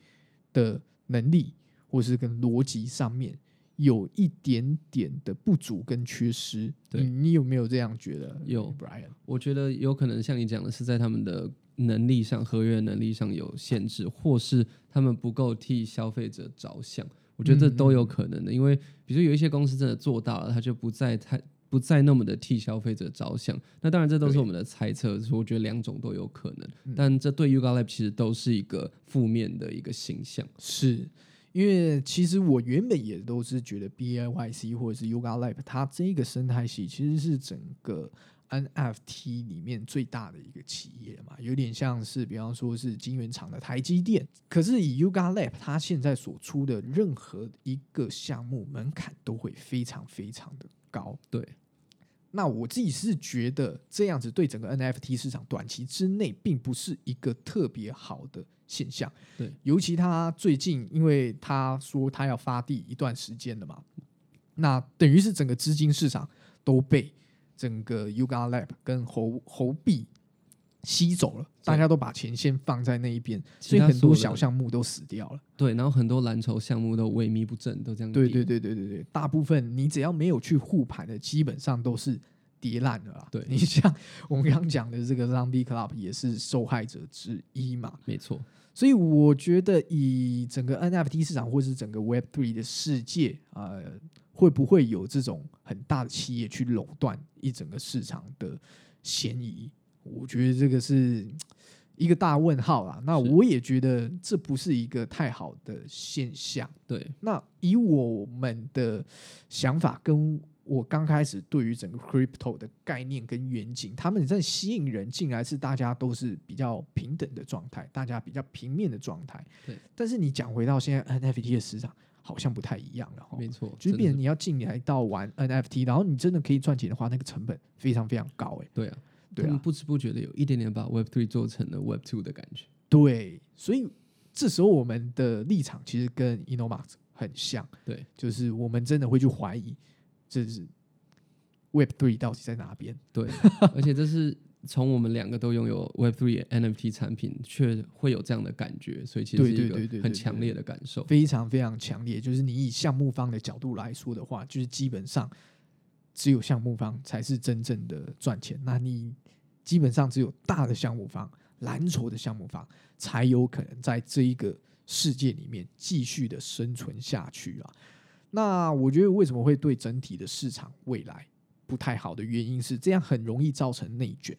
的能力，或是跟逻辑上面有一点点的不足跟缺失？对你你有没有这样觉得？有，Brian。我觉得有可能像你讲的是在他们的能力上、合约能力上有限制，或是他们不够替消费者着想。我觉得这都有可能的，因为比如说有一些公司真的做大了，他就不再太不再那么的替消费者着想。那当然这都是我们的猜测，所以我觉得两种都有可能。嗯但这对 Yuga Lab 其实都是一个负面的一个形象。是因为其实我原本也都是觉得 B I Y C 或者是 Yoga Lab 它这个生态系其实是整个 NFT 里面最大的一个企业嘛，有点像是比方说是晶圆厂的台积电。可是以 Yuga Lab 它现在所出的任何一个项目门槛都会非常非常的高。对，那我自己是觉得这样子对整个 NFT 市场短期之内并不是一个特别好的现象。对，尤其他最近，因为他说他要发地一段时间了嘛，那等于是整个资金市场都被整个 Yuga Lab 跟猴猴币吸走了，大家都把钱先放在那一边，所以很多小项目都死掉了。对，然后很多蓝筹项目都萎靡不振，都这样跌对对对对对对，大部分你只要没有去护盘的，基本上都是跌烂的啦。对 你像我们刚刚讲的这个 Zombie Club 也是受害者之一嘛。没错，所以我觉得以整个 NFT 市场或是整个 Web Three 的世界，呃，会不会有这种很大的企业去垄断一整个市场的嫌疑？我觉得这个是一个大问号啦。那我也觉得这不是一个太好的现象。对，那以我们的想法跟我刚开始对于整个 crypto 的概念跟远景，他们在吸引人进来是大家都是比较平等的状态，大家比较平面的状态。对，但是你讲回到现在 NFT 的市场，好像不太一样了哈。没错，就是变成你要进来到玩 NFT，然后你真的可以赚钱的话，那个成本非常非常高哎、对啊，对啊，不知不觉的有一点点把 Web Three 做成了 Web Two 的感觉。对，所以这时候我们的立场其实跟 Inomax 很像，对，就是我们真的会去怀疑，这是 Web Three 到底在哪边？对，而且这是从我们两个都拥有 Web Three NFT 产品，却会有这样的感觉，所以其实是一个很强烈的感受。非常非常强烈。就是你以项目方的角度来说的话，就是基本上只有项目方才是真正的赚钱。那你基本上只有大的项目方、蓝筹的项目方才有可能在这一个世界里面继续的生存下去啊。那我觉得为什么会对整体的市场未来不太好的原因是，这样很容易造成内卷。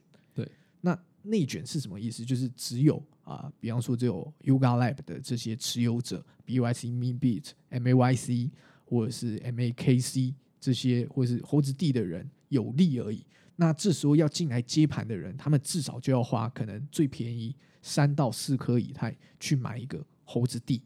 那内卷是什么意思？就是只有啊、比方说只有 Yuga Lab 的这些持有者，BYC、MeBit、MAYC 或者是 MAKC 这些，或者是猴子地的人有利而已。那这时候要进来接盘的人，他们至少就要花可能最便宜三到四颗以太去买一个猴子地，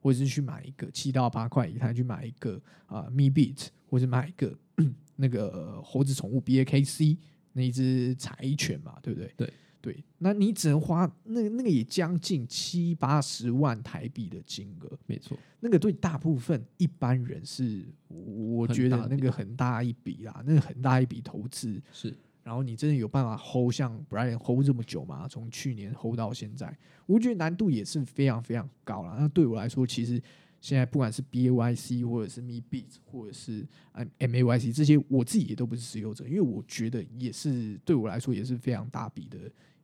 或者是去买一个七到八块以太去买一个啊、Meebit，或者买一个 那个猴子宠物 BAKC 那一只柴犬嘛，对不对？对对，那你只能花那那个也将近七八十万台币的金额，没错，那个对大部分一般人是，我很觉得那个很大一笔啦，那个很大一笔投资。是然后你真的有办法 hold 像 Brian hold 这么久吗？从去年 hold 到现在，我觉得难度也是非常非常高了。那对我来说，其实现在不管是 BAYC 或者是 MeBeat 或者是 M M A Y C 这些，我自己也都不是持有者，因为我觉得也是对我来说也是非常大笔的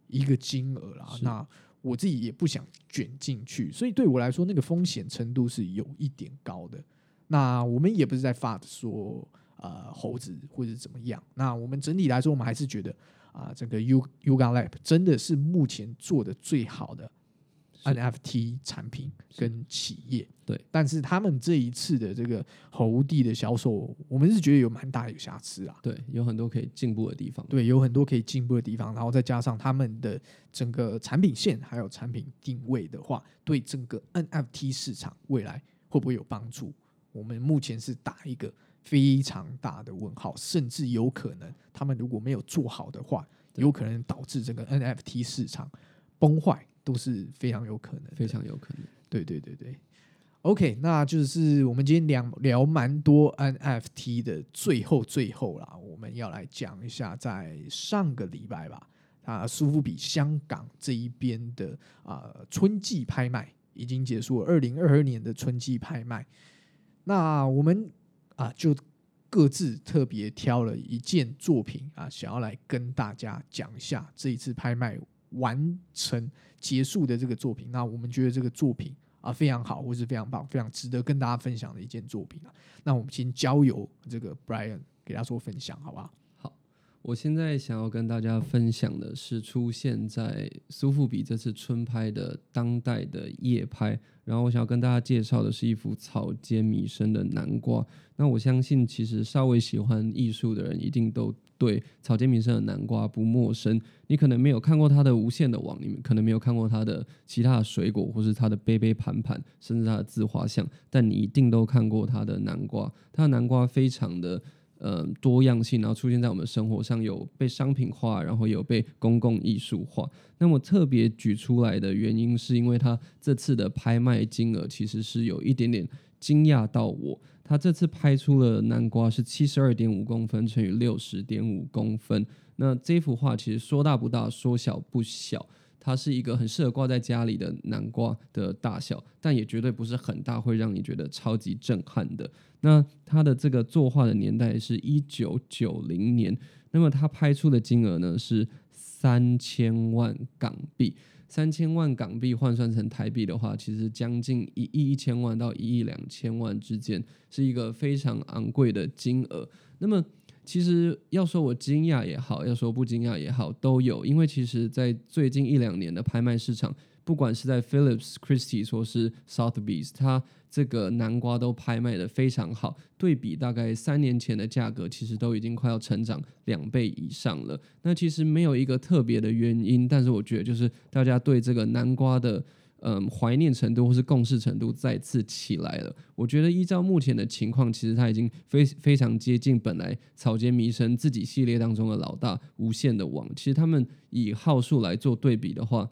一个金额啦。那我自己也不想卷进去，所以对我来说，那个风险程度是有一点高的。那我们也不是在发说呃猴子或者怎么样。那我们整体来说，我们还是觉得啊、这个 U Yuga Lab 真的是目前做的最好的是 NFT 产品跟企业。对，但是他们这一次的这个猴地的销售，我们是觉得有蛮大的瑕疵啊。对，有很多可以进步的地方。对，有很多可以进步的地方，然后再加上他们的整个产品线还有产品定位的话，对整个 NFT 市场未来会不会有帮助？我们目前是打一个非常大的问号，甚至有可能他们如果没有做好的话，有可能导致整个 NFT 市场崩坏，都是非常有可能。非常有可能。对对对对，OK，那就是我们今天聊聊蛮多 NFT 的，最后最后啦，我们要来讲一下，在上个礼拜吧，啊，苏富比香港这一边的啊、春季拍卖已经结束了，二零二二年的春季拍卖，那我们啊就各自特别挑了一件作品啊，想要来跟大家讲一下这一次拍卖完成结束的这个作品。那我们觉得这个作品啊非常好，或是非常棒，非常值得跟大家分享的一件作品啊。那我们先交由这个 Brian 给大家做分享，好不好？我现在想要跟大家分享的是出现在苏富比这次春拍的当代的夜拍，然后我想要跟大家介绍的是一幅草间弥生的南瓜。那我相信，其实稍微喜欢艺术的人一定都对草间弥生的南瓜不陌生。你可能没有看过他的无限的网，你们可能没有看过他的其他的水果，或是他的杯杯盘盘，甚至他的自画像，但你一定都看过他的南瓜。他的南瓜非常的呃多样性，然后出现在我们生活上，有被商品化，然后有被公共艺术化。那么特别举出来的原因，是因为他这次的拍卖金额其实是有一点点惊讶到我。他这次拍出了南瓜是七十二点五公分乘以六十点五公分。那这幅画其实说大不大，说小不小。它是一个很适合挂在家里的南瓜的大小，但也绝对不是很大，会让你觉得超级震撼的。那它的这个作画的年代是一九九零年，那么它拍出的金额呢是三千万港币。三千万港币换算成台币的话，其实将近一亿一千万到一亿两千万之间，是一个非常昂贵的金额。那么，其实要说我惊讶也好，要说不惊讶也好，都有。因为其实，在最近一两年的拍卖市场，不管是在 Phillips Christie 或是 Sotheby's，它这个南瓜都拍卖的非常好。对比大概三年前的价格，其实都已经快要成长两倍以上了。那其实没有一个特别的原因，但是我觉得就是大家对这个南瓜的嗯怀念程度或是共识程度再次起来了。我觉得依照目前的情况，其实它已经非非常接近本来草间弥生自己系列当中的老大无限的网。其实他们以号数来做对比的话，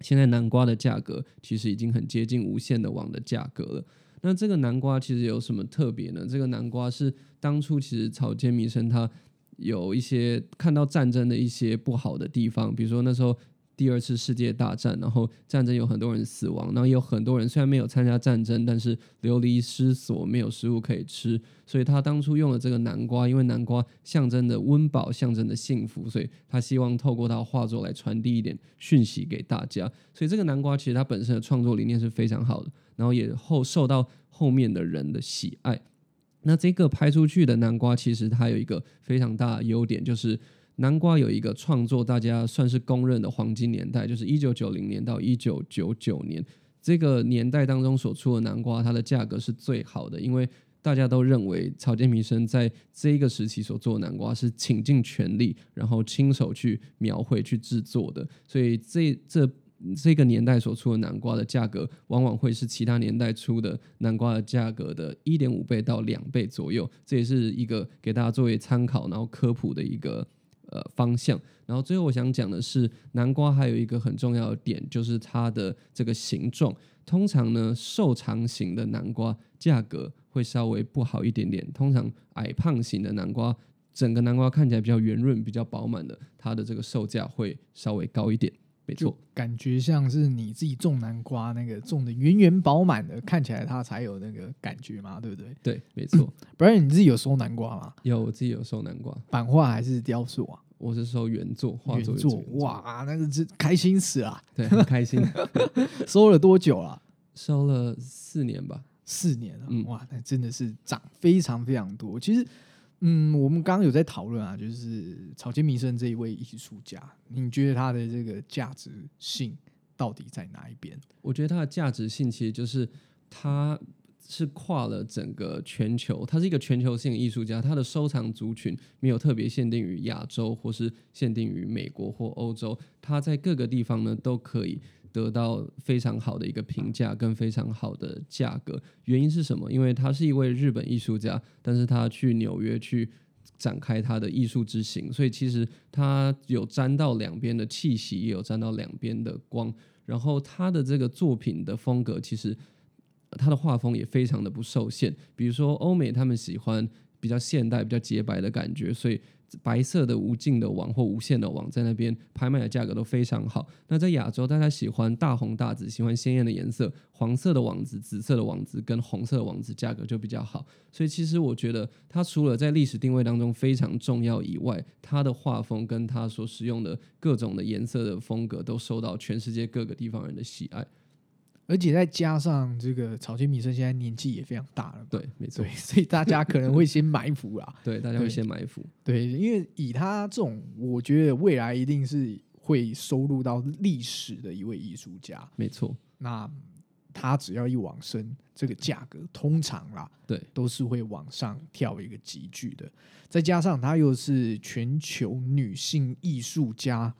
现在南瓜的价格其实已经很接近无限的网的价格了。那这个南瓜其实有什么特别呢？这个南瓜是当初其实草间弥生他有一些看到战争的一些不好的地方，比如说那时候第二次世界大战，然后战争有很多人死亡，然后也有很多人虽然没有参加战争，但是流离失所，没有食物可以吃，所以他当初用了这个南瓜，因为南瓜象征的温饱，象征的幸福，所以他希望透过他画作来传递一点讯息给大家。所以这个南瓜其实它本身的创作理念是非常好的，然后也后受到后面的人的喜爱。那这个拍出去的南瓜，其实它有一个非常大的优点，就是南瓜有一个创作大家算是公认的黄金年代，就是一九九零年到一九九九年这个年代当中所出的南瓜，它的价格是最好的，因为大家都认为草间弥生在这一个时期所做的南瓜是倾尽全力，然后亲手去描绘、去制作的，所以这这。这个年代所出的南瓜的价格，往往会是其他年代出的南瓜的价格的一点五倍到两倍左右。这也是一个给大家作为参考，然后科普的一个呃方向。然后最后我想讲的是，南瓜还有一个很重要的点，就是它的这个形状。通常呢，瘦长型的南瓜价格会稍微不好一点点。通常矮胖型的南瓜，整个南瓜看起来比较圆润、比较饱满的，它的这个售价会稍微高一点。没错，感觉像是你自己种南瓜，那个种的圆圆饱满的，看起来它才有那个感觉嘛，对不对？对，没错。不然你自己有收南瓜吗？有，我自己有收南瓜，版画还是雕塑啊？我是收原作，画作。哇，那个是开心死了，对，很开心。收了多久了？收了四年吧，四年了。哇，那真的是涨非常非常多。其实。嗯，我们刚刚有在讨论啊，就是草间弥生这一位艺术家，你觉得他的这个价值性到底在哪一边？我觉得他的价值性其实就是他是跨了整个全球，他是一个全球性艺术家，他的收藏族群没有特别限定于亚洲，或是限定于美国或欧洲，他在各个地方呢都可以。得到非常好的一个评价跟非常好的价格，原因是什么？因为他是一位日本艺术家，但是他去纽约去展开他的艺术之行，所以其实他有沾到两边的气息，也有沾到两边的光。然后他的这个作品的风格，其实他的画风也非常的不受限。比如说欧美他们喜欢比较现代、比较洁白的感觉，所以。白色的无尽的网或无限的网在那边拍卖的价格都非常好。那在亚洲，大家喜欢大红大紫，喜欢鲜艳的颜色，黄色的网子、紫色的网子跟红色的网子价格就比较好。所以其实我觉得，它除了在历史定位当中非常重要以外，它的画风跟它所使用的各种的颜色的风格都受到全世界各个地方人的喜爱。而且再加上这个草间弥生现在年纪也非常大了，对，没错，所以大家可能会先埋伏啦，对，大家会先埋伏，对，因为以他这种，我觉得未来一定是会收录到历史的一位艺术家，没错。那他只要一往生，这个价格通常啦，对，都是会往上跳一个急剧的。再加上他又是全球女性艺术家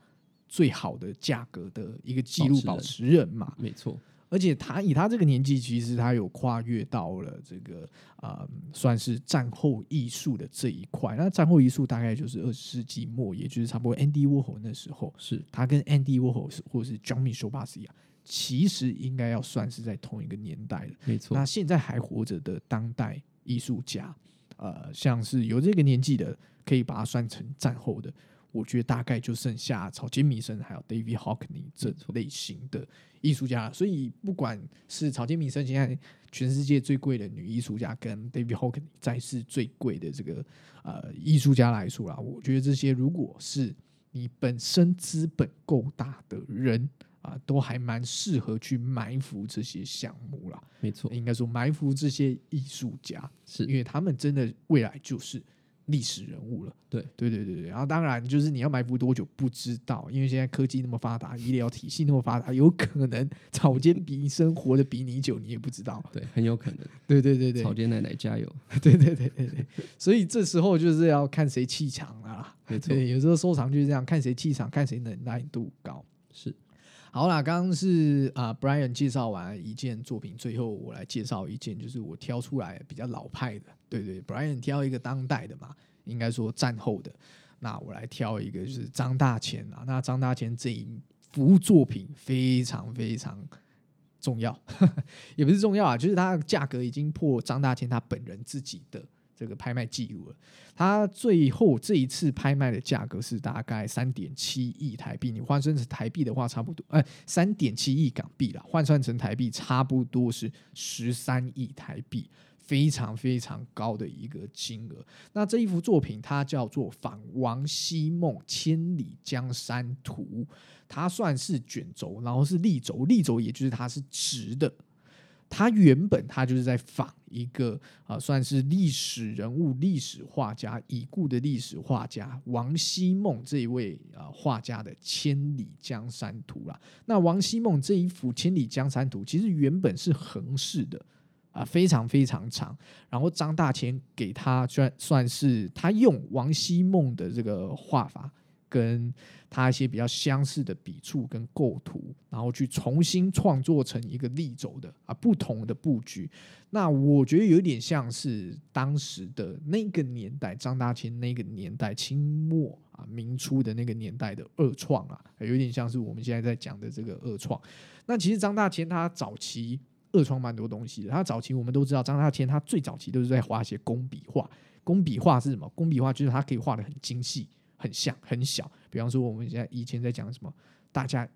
最好的价格的一个记录保持人嘛，没错。而且他以他这个年纪，其实他有跨越到了这个啊，算是战后艺术的这一块。那战后艺术大概就是二十世纪末，也就是差不多 Andy Warhol 那时候，是他跟 Andy Warhol 或者是 John Michael Bas 一样，其实应该要算是在同一个年代的。没错。那现在还活着的当代艺术家，呃，像是有这个年纪的，可以把它算成战后的。我觉得大概就剩下草间弥生还有 David Hockney 这类型的艺术家，所以不管是草间弥生现在全世界最贵的女艺术家，跟 David Hockney 在世最贵的这个呃艺术家来说啦，我觉得这些如果是你本身资本够大的人啊，都还蛮适合去埋伏这些项目啦。没错，应该说埋伏这些艺术家，是因为他们真的未来就是。历史人物了，对对对对对，然后当然就是你要埋伏多久不知道，因为现在科技那么发达，医疗体系那么发达，有可能 草间弥生活的比你久，你也不知道，对，很有可能，对对对对，草间奶奶加油，对对对对对，所以这时候就是要看谁气场啦。对，有时候收藏就是这样，看谁气场，看谁能耐度高，是。好啦，刚刚是啊，Brian 介绍完一件作品，最后我来介绍一件，就是我挑出来比较老派的。对对，Brian 挑一个当代的嘛，应该说战后的。那我来挑一个，就是张大千啊。那张大千这一幅作品非常非常重要，也不是重要啊，就是它价格已经破张大千他本人自己的。这个拍卖记录了，它最后这一次拍卖的价格是大概三点七亿台币，你换算成台币的话，差不多，哎，三点七亿港币了，换算成台币差不多是十三亿台币，非常非常高的一个金额。那这一幅作品它叫做《访王希梦千里江山图》，它算是卷轴，然后是立轴，立轴也就是它是直的。他原本他就是在仿一个啊，算是历史人物、历史画家已故的历史画家王希孟这一位啊画家的《千里江山图》啦。那王希孟这一幅《千里江山图》其实原本是横式的啊，非常非常长。然后张大千给他算算是他用王希孟的这个画法。跟他一些比较相似的笔触跟构图，然后去重新创作成一个立轴的啊不同的布局。那我觉得有点像是当时的那个年代，张大千那个年代，清末啊明初的那个年代的二创啊，有点像是我们现在在讲的这个二创。那其实张大千他早期二创蛮多东西的。他早期我们都知道，张大千他最早期都是在画一些工笔画。工笔画是什么？工笔画就是他可以画的很精细。很像很小，比方说我们现在以前在讲什么，大家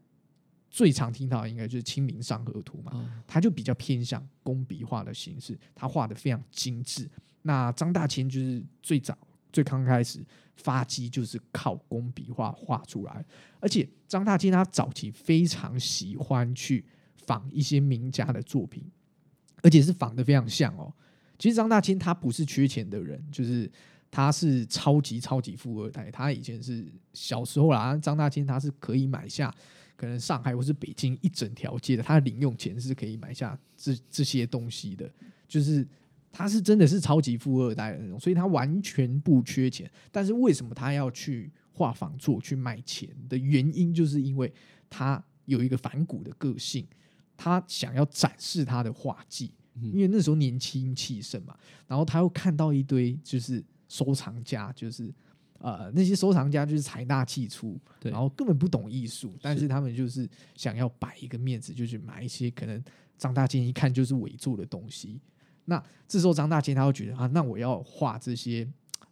最常听到应该就是《清明上河图》嘛，它就比较偏向工笔画的形式，它画的非常精致。那张大千就是最早最刚开始发迹就是靠工笔画画出来，而且张大千他早期非常喜欢去仿一些名家的作品，而且是仿的非常像哦。其实张大千他不是缺钱的人，就是。他是超级超级富二代，他以前是小时候啦，张大千他是可以买下可能上海或是北京一整条街的，他的零用钱是可以买下这这些东西的，就是他是真的是超级富二代的那种，所以他完全不缺钱。但是为什么他要去画房作去卖钱的原因，就是因为他有一个反骨的个性，他想要展示他的画技，因为那时候年轻气盛嘛，然后他又看到一堆就是。收藏家就是，呃，那些收藏家就是财大气粗，然后根本不懂艺术，但是他们就是想要摆一个面子，就去买一些可能张大千一看就是伪作的东西。那这时候张大千他会觉得啊，那我要画这些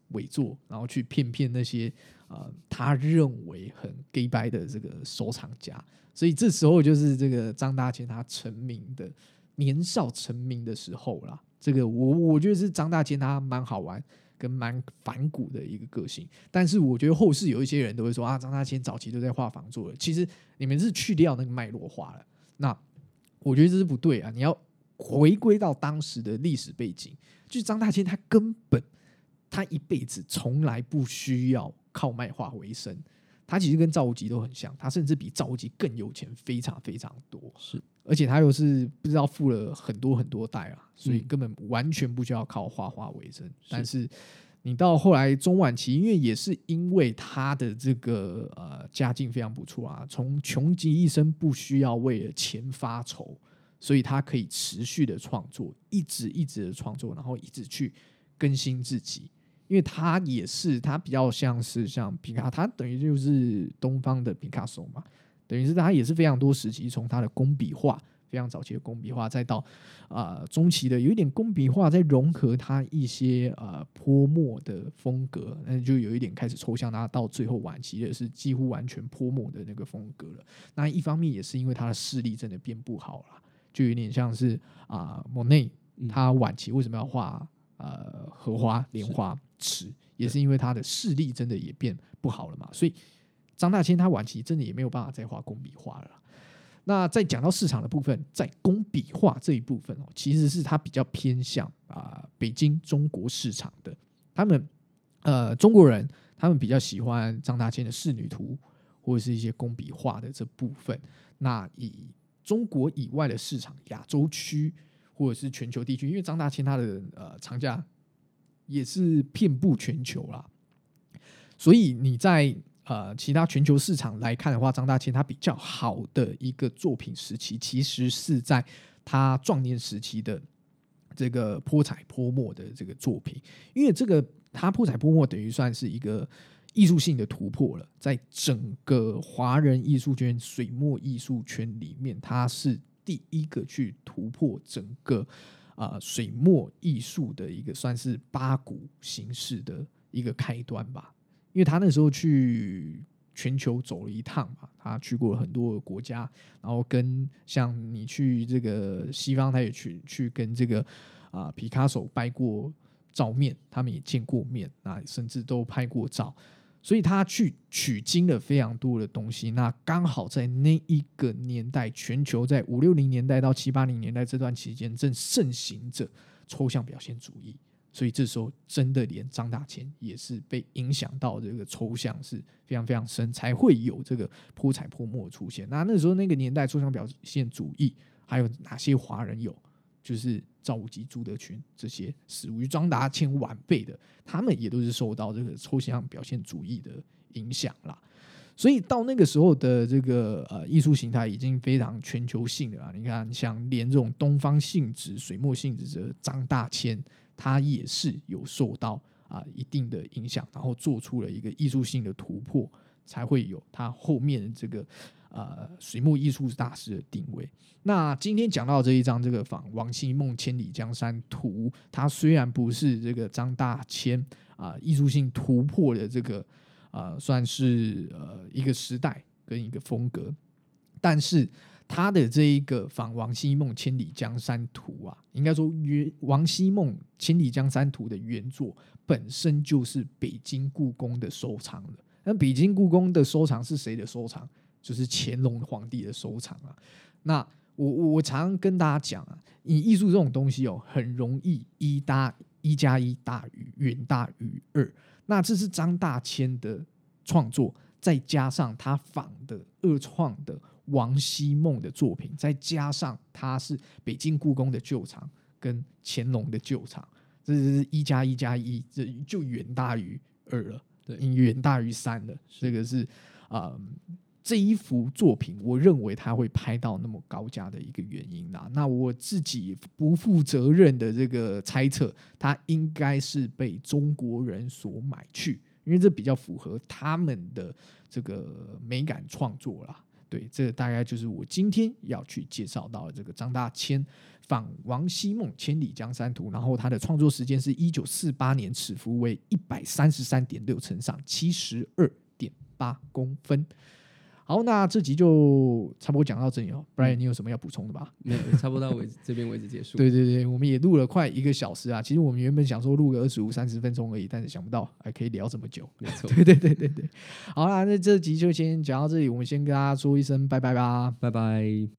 伪作，然后去骗骗那些呃他认为很 gay 白的这个收藏家。所以这时候就是这个张大千他成名的年少成名的时候啦。这个我我觉得是张大千他蛮好玩。跟蛮反骨的一个个性，但是我觉得后世有一些人都会说啊，张大千早期都在画房做了。其实你们是去掉那个脉络化了，那我觉得这是不对啊！你要回归到当时的历史背景，就是张大千他根本他一辈子从来不需要靠卖画为生。他其实跟赵无极都很像，他甚至比赵无极更有钱，非常非常多。是，而且他又是不知道富了很多很多代啊，所以根本完全不需要靠画画为生。但是你到后来中晚期，因为也是因为他的这个呃家境非常不错啊，从穷极一生不需要为了钱发愁，所以他可以持续的创作，一直一直的创作，然后一直去更新自己。因为他也是，他比较像是像皮卡，他等于就是东方的皮卡索嘛，等于是他也是非常多时期，从他的工笔画非常早期的工笔画，再到啊中期的有一点工笔画，再融合他一些呃泼墨的风格，那就有一点开始抽象，他到最后晚期的是几乎完全泼墨的那个风格了。那一方面也是因为他的视力真的变不好了，就有点像是啊莫内他晚期为什么要画？呃，荷花、莲花池也是因为他的视力真的也变不好了嘛，所以张大千他晚期真的也没有办法再画工笔画了。那在讲到市场的部分，在工笔画这一部分哦，其实是他比较偏向啊北京中国市场的。他们呃中国人他们比较喜欢张大千的仕女图或者是一些工笔画的这部分。那以中国以外的市场，亚洲区。或者是全球地区，因为张大千他的呃藏家也是遍布全球啦，所以你在呃其他全球市场来看的话，张大千他比较好的一个作品时期，其实是在他壮年时期的这个泼彩泼墨的这个作品，因为这个他泼彩泼墨等于算是一个艺术性的突破了，在整个华人艺术圈、水墨艺术圈里面，他是第一个去突破整个啊、水墨艺术的一个算是八股形式的一个开端吧。因为他那时候去全球走了一趟嘛，他去过很多个国家，然后跟像你去这个西方，他也去去跟这个啊、皮卡索拍过照面，他们也见过面，那甚至都拍过照，所以他去取经了非常多的东西。那刚好在那一个年代，全球在五六零年代到七八零年代这段期间，正盛行着抽象表现主义。所以这时候真的连张大千也是被影响到这个抽象是非常非常深，才会有这个泼彩泼墨出现。那那时候那个年代抽象表现主义还有哪些华人有？就是赵无极、朱德群这些死于张大千晚辈的，他们也都是受到这个抽象表现主义的影响啦。所以到那个时候的这个呃艺术形态已经非常全球性的啦。你看，像连这种东方性质、水墨性质的张大千，他也是有受到啊、一定的影响，然后做出了一个艺术性的突破，才会有他后面的这个呃水墨艺术大师的定位。那今天讲到这一张这个仿王希孟《千里江山图》，它虽然不是这个张大千啊、艺术性突破的这个呃算是呃一个时代跟一个风格，但是他的这一个仿王希孟《千里江山图》啊，应该说原王希孟《千里江山图》的原作本身就是北京故宫的收藏了。那北京故宫的收藏是谁的收藏？就是乾隆皇帝的收藏啊。那我我我常跟大家讲啊，你艺术这种东西哦，很容易一大一加一大于远大于二。那这是张大千的创作，再加上他仿的二创的王希孟的作品，再加上他是北京故宫的旧藏跟乾隆的旧藏，这是一加一加一，这就远大于二了，对远大于三了。这个是啊、这一幅作品，我认为他会拍到那么高价的一个原因啦。那我自己不负责任的这个猜测，他应该是被中国人所买去，因为这比较符合他们的这个美感创作啦。对，这大概就是我今天要去介绍到的这个张大千仿王希孟《千里江山图》，然后他的创作时间是一九四八年，尺幅为一百三十三点六乘上七十二点八公分。好，那这集就差不多讲到这里哦。Brian，你有什么要补充的吧？没有，差不多到为止 这边为止结束。对对对，我们也录了快一个小时啊。其实我们原本想说录个二十五、三十分钟而已，但是想不到还可以聊这么久。没错，对对对对对，好啦，那这集就先讲到这里，我们先跟大家说一声拜拜吧。拜拜。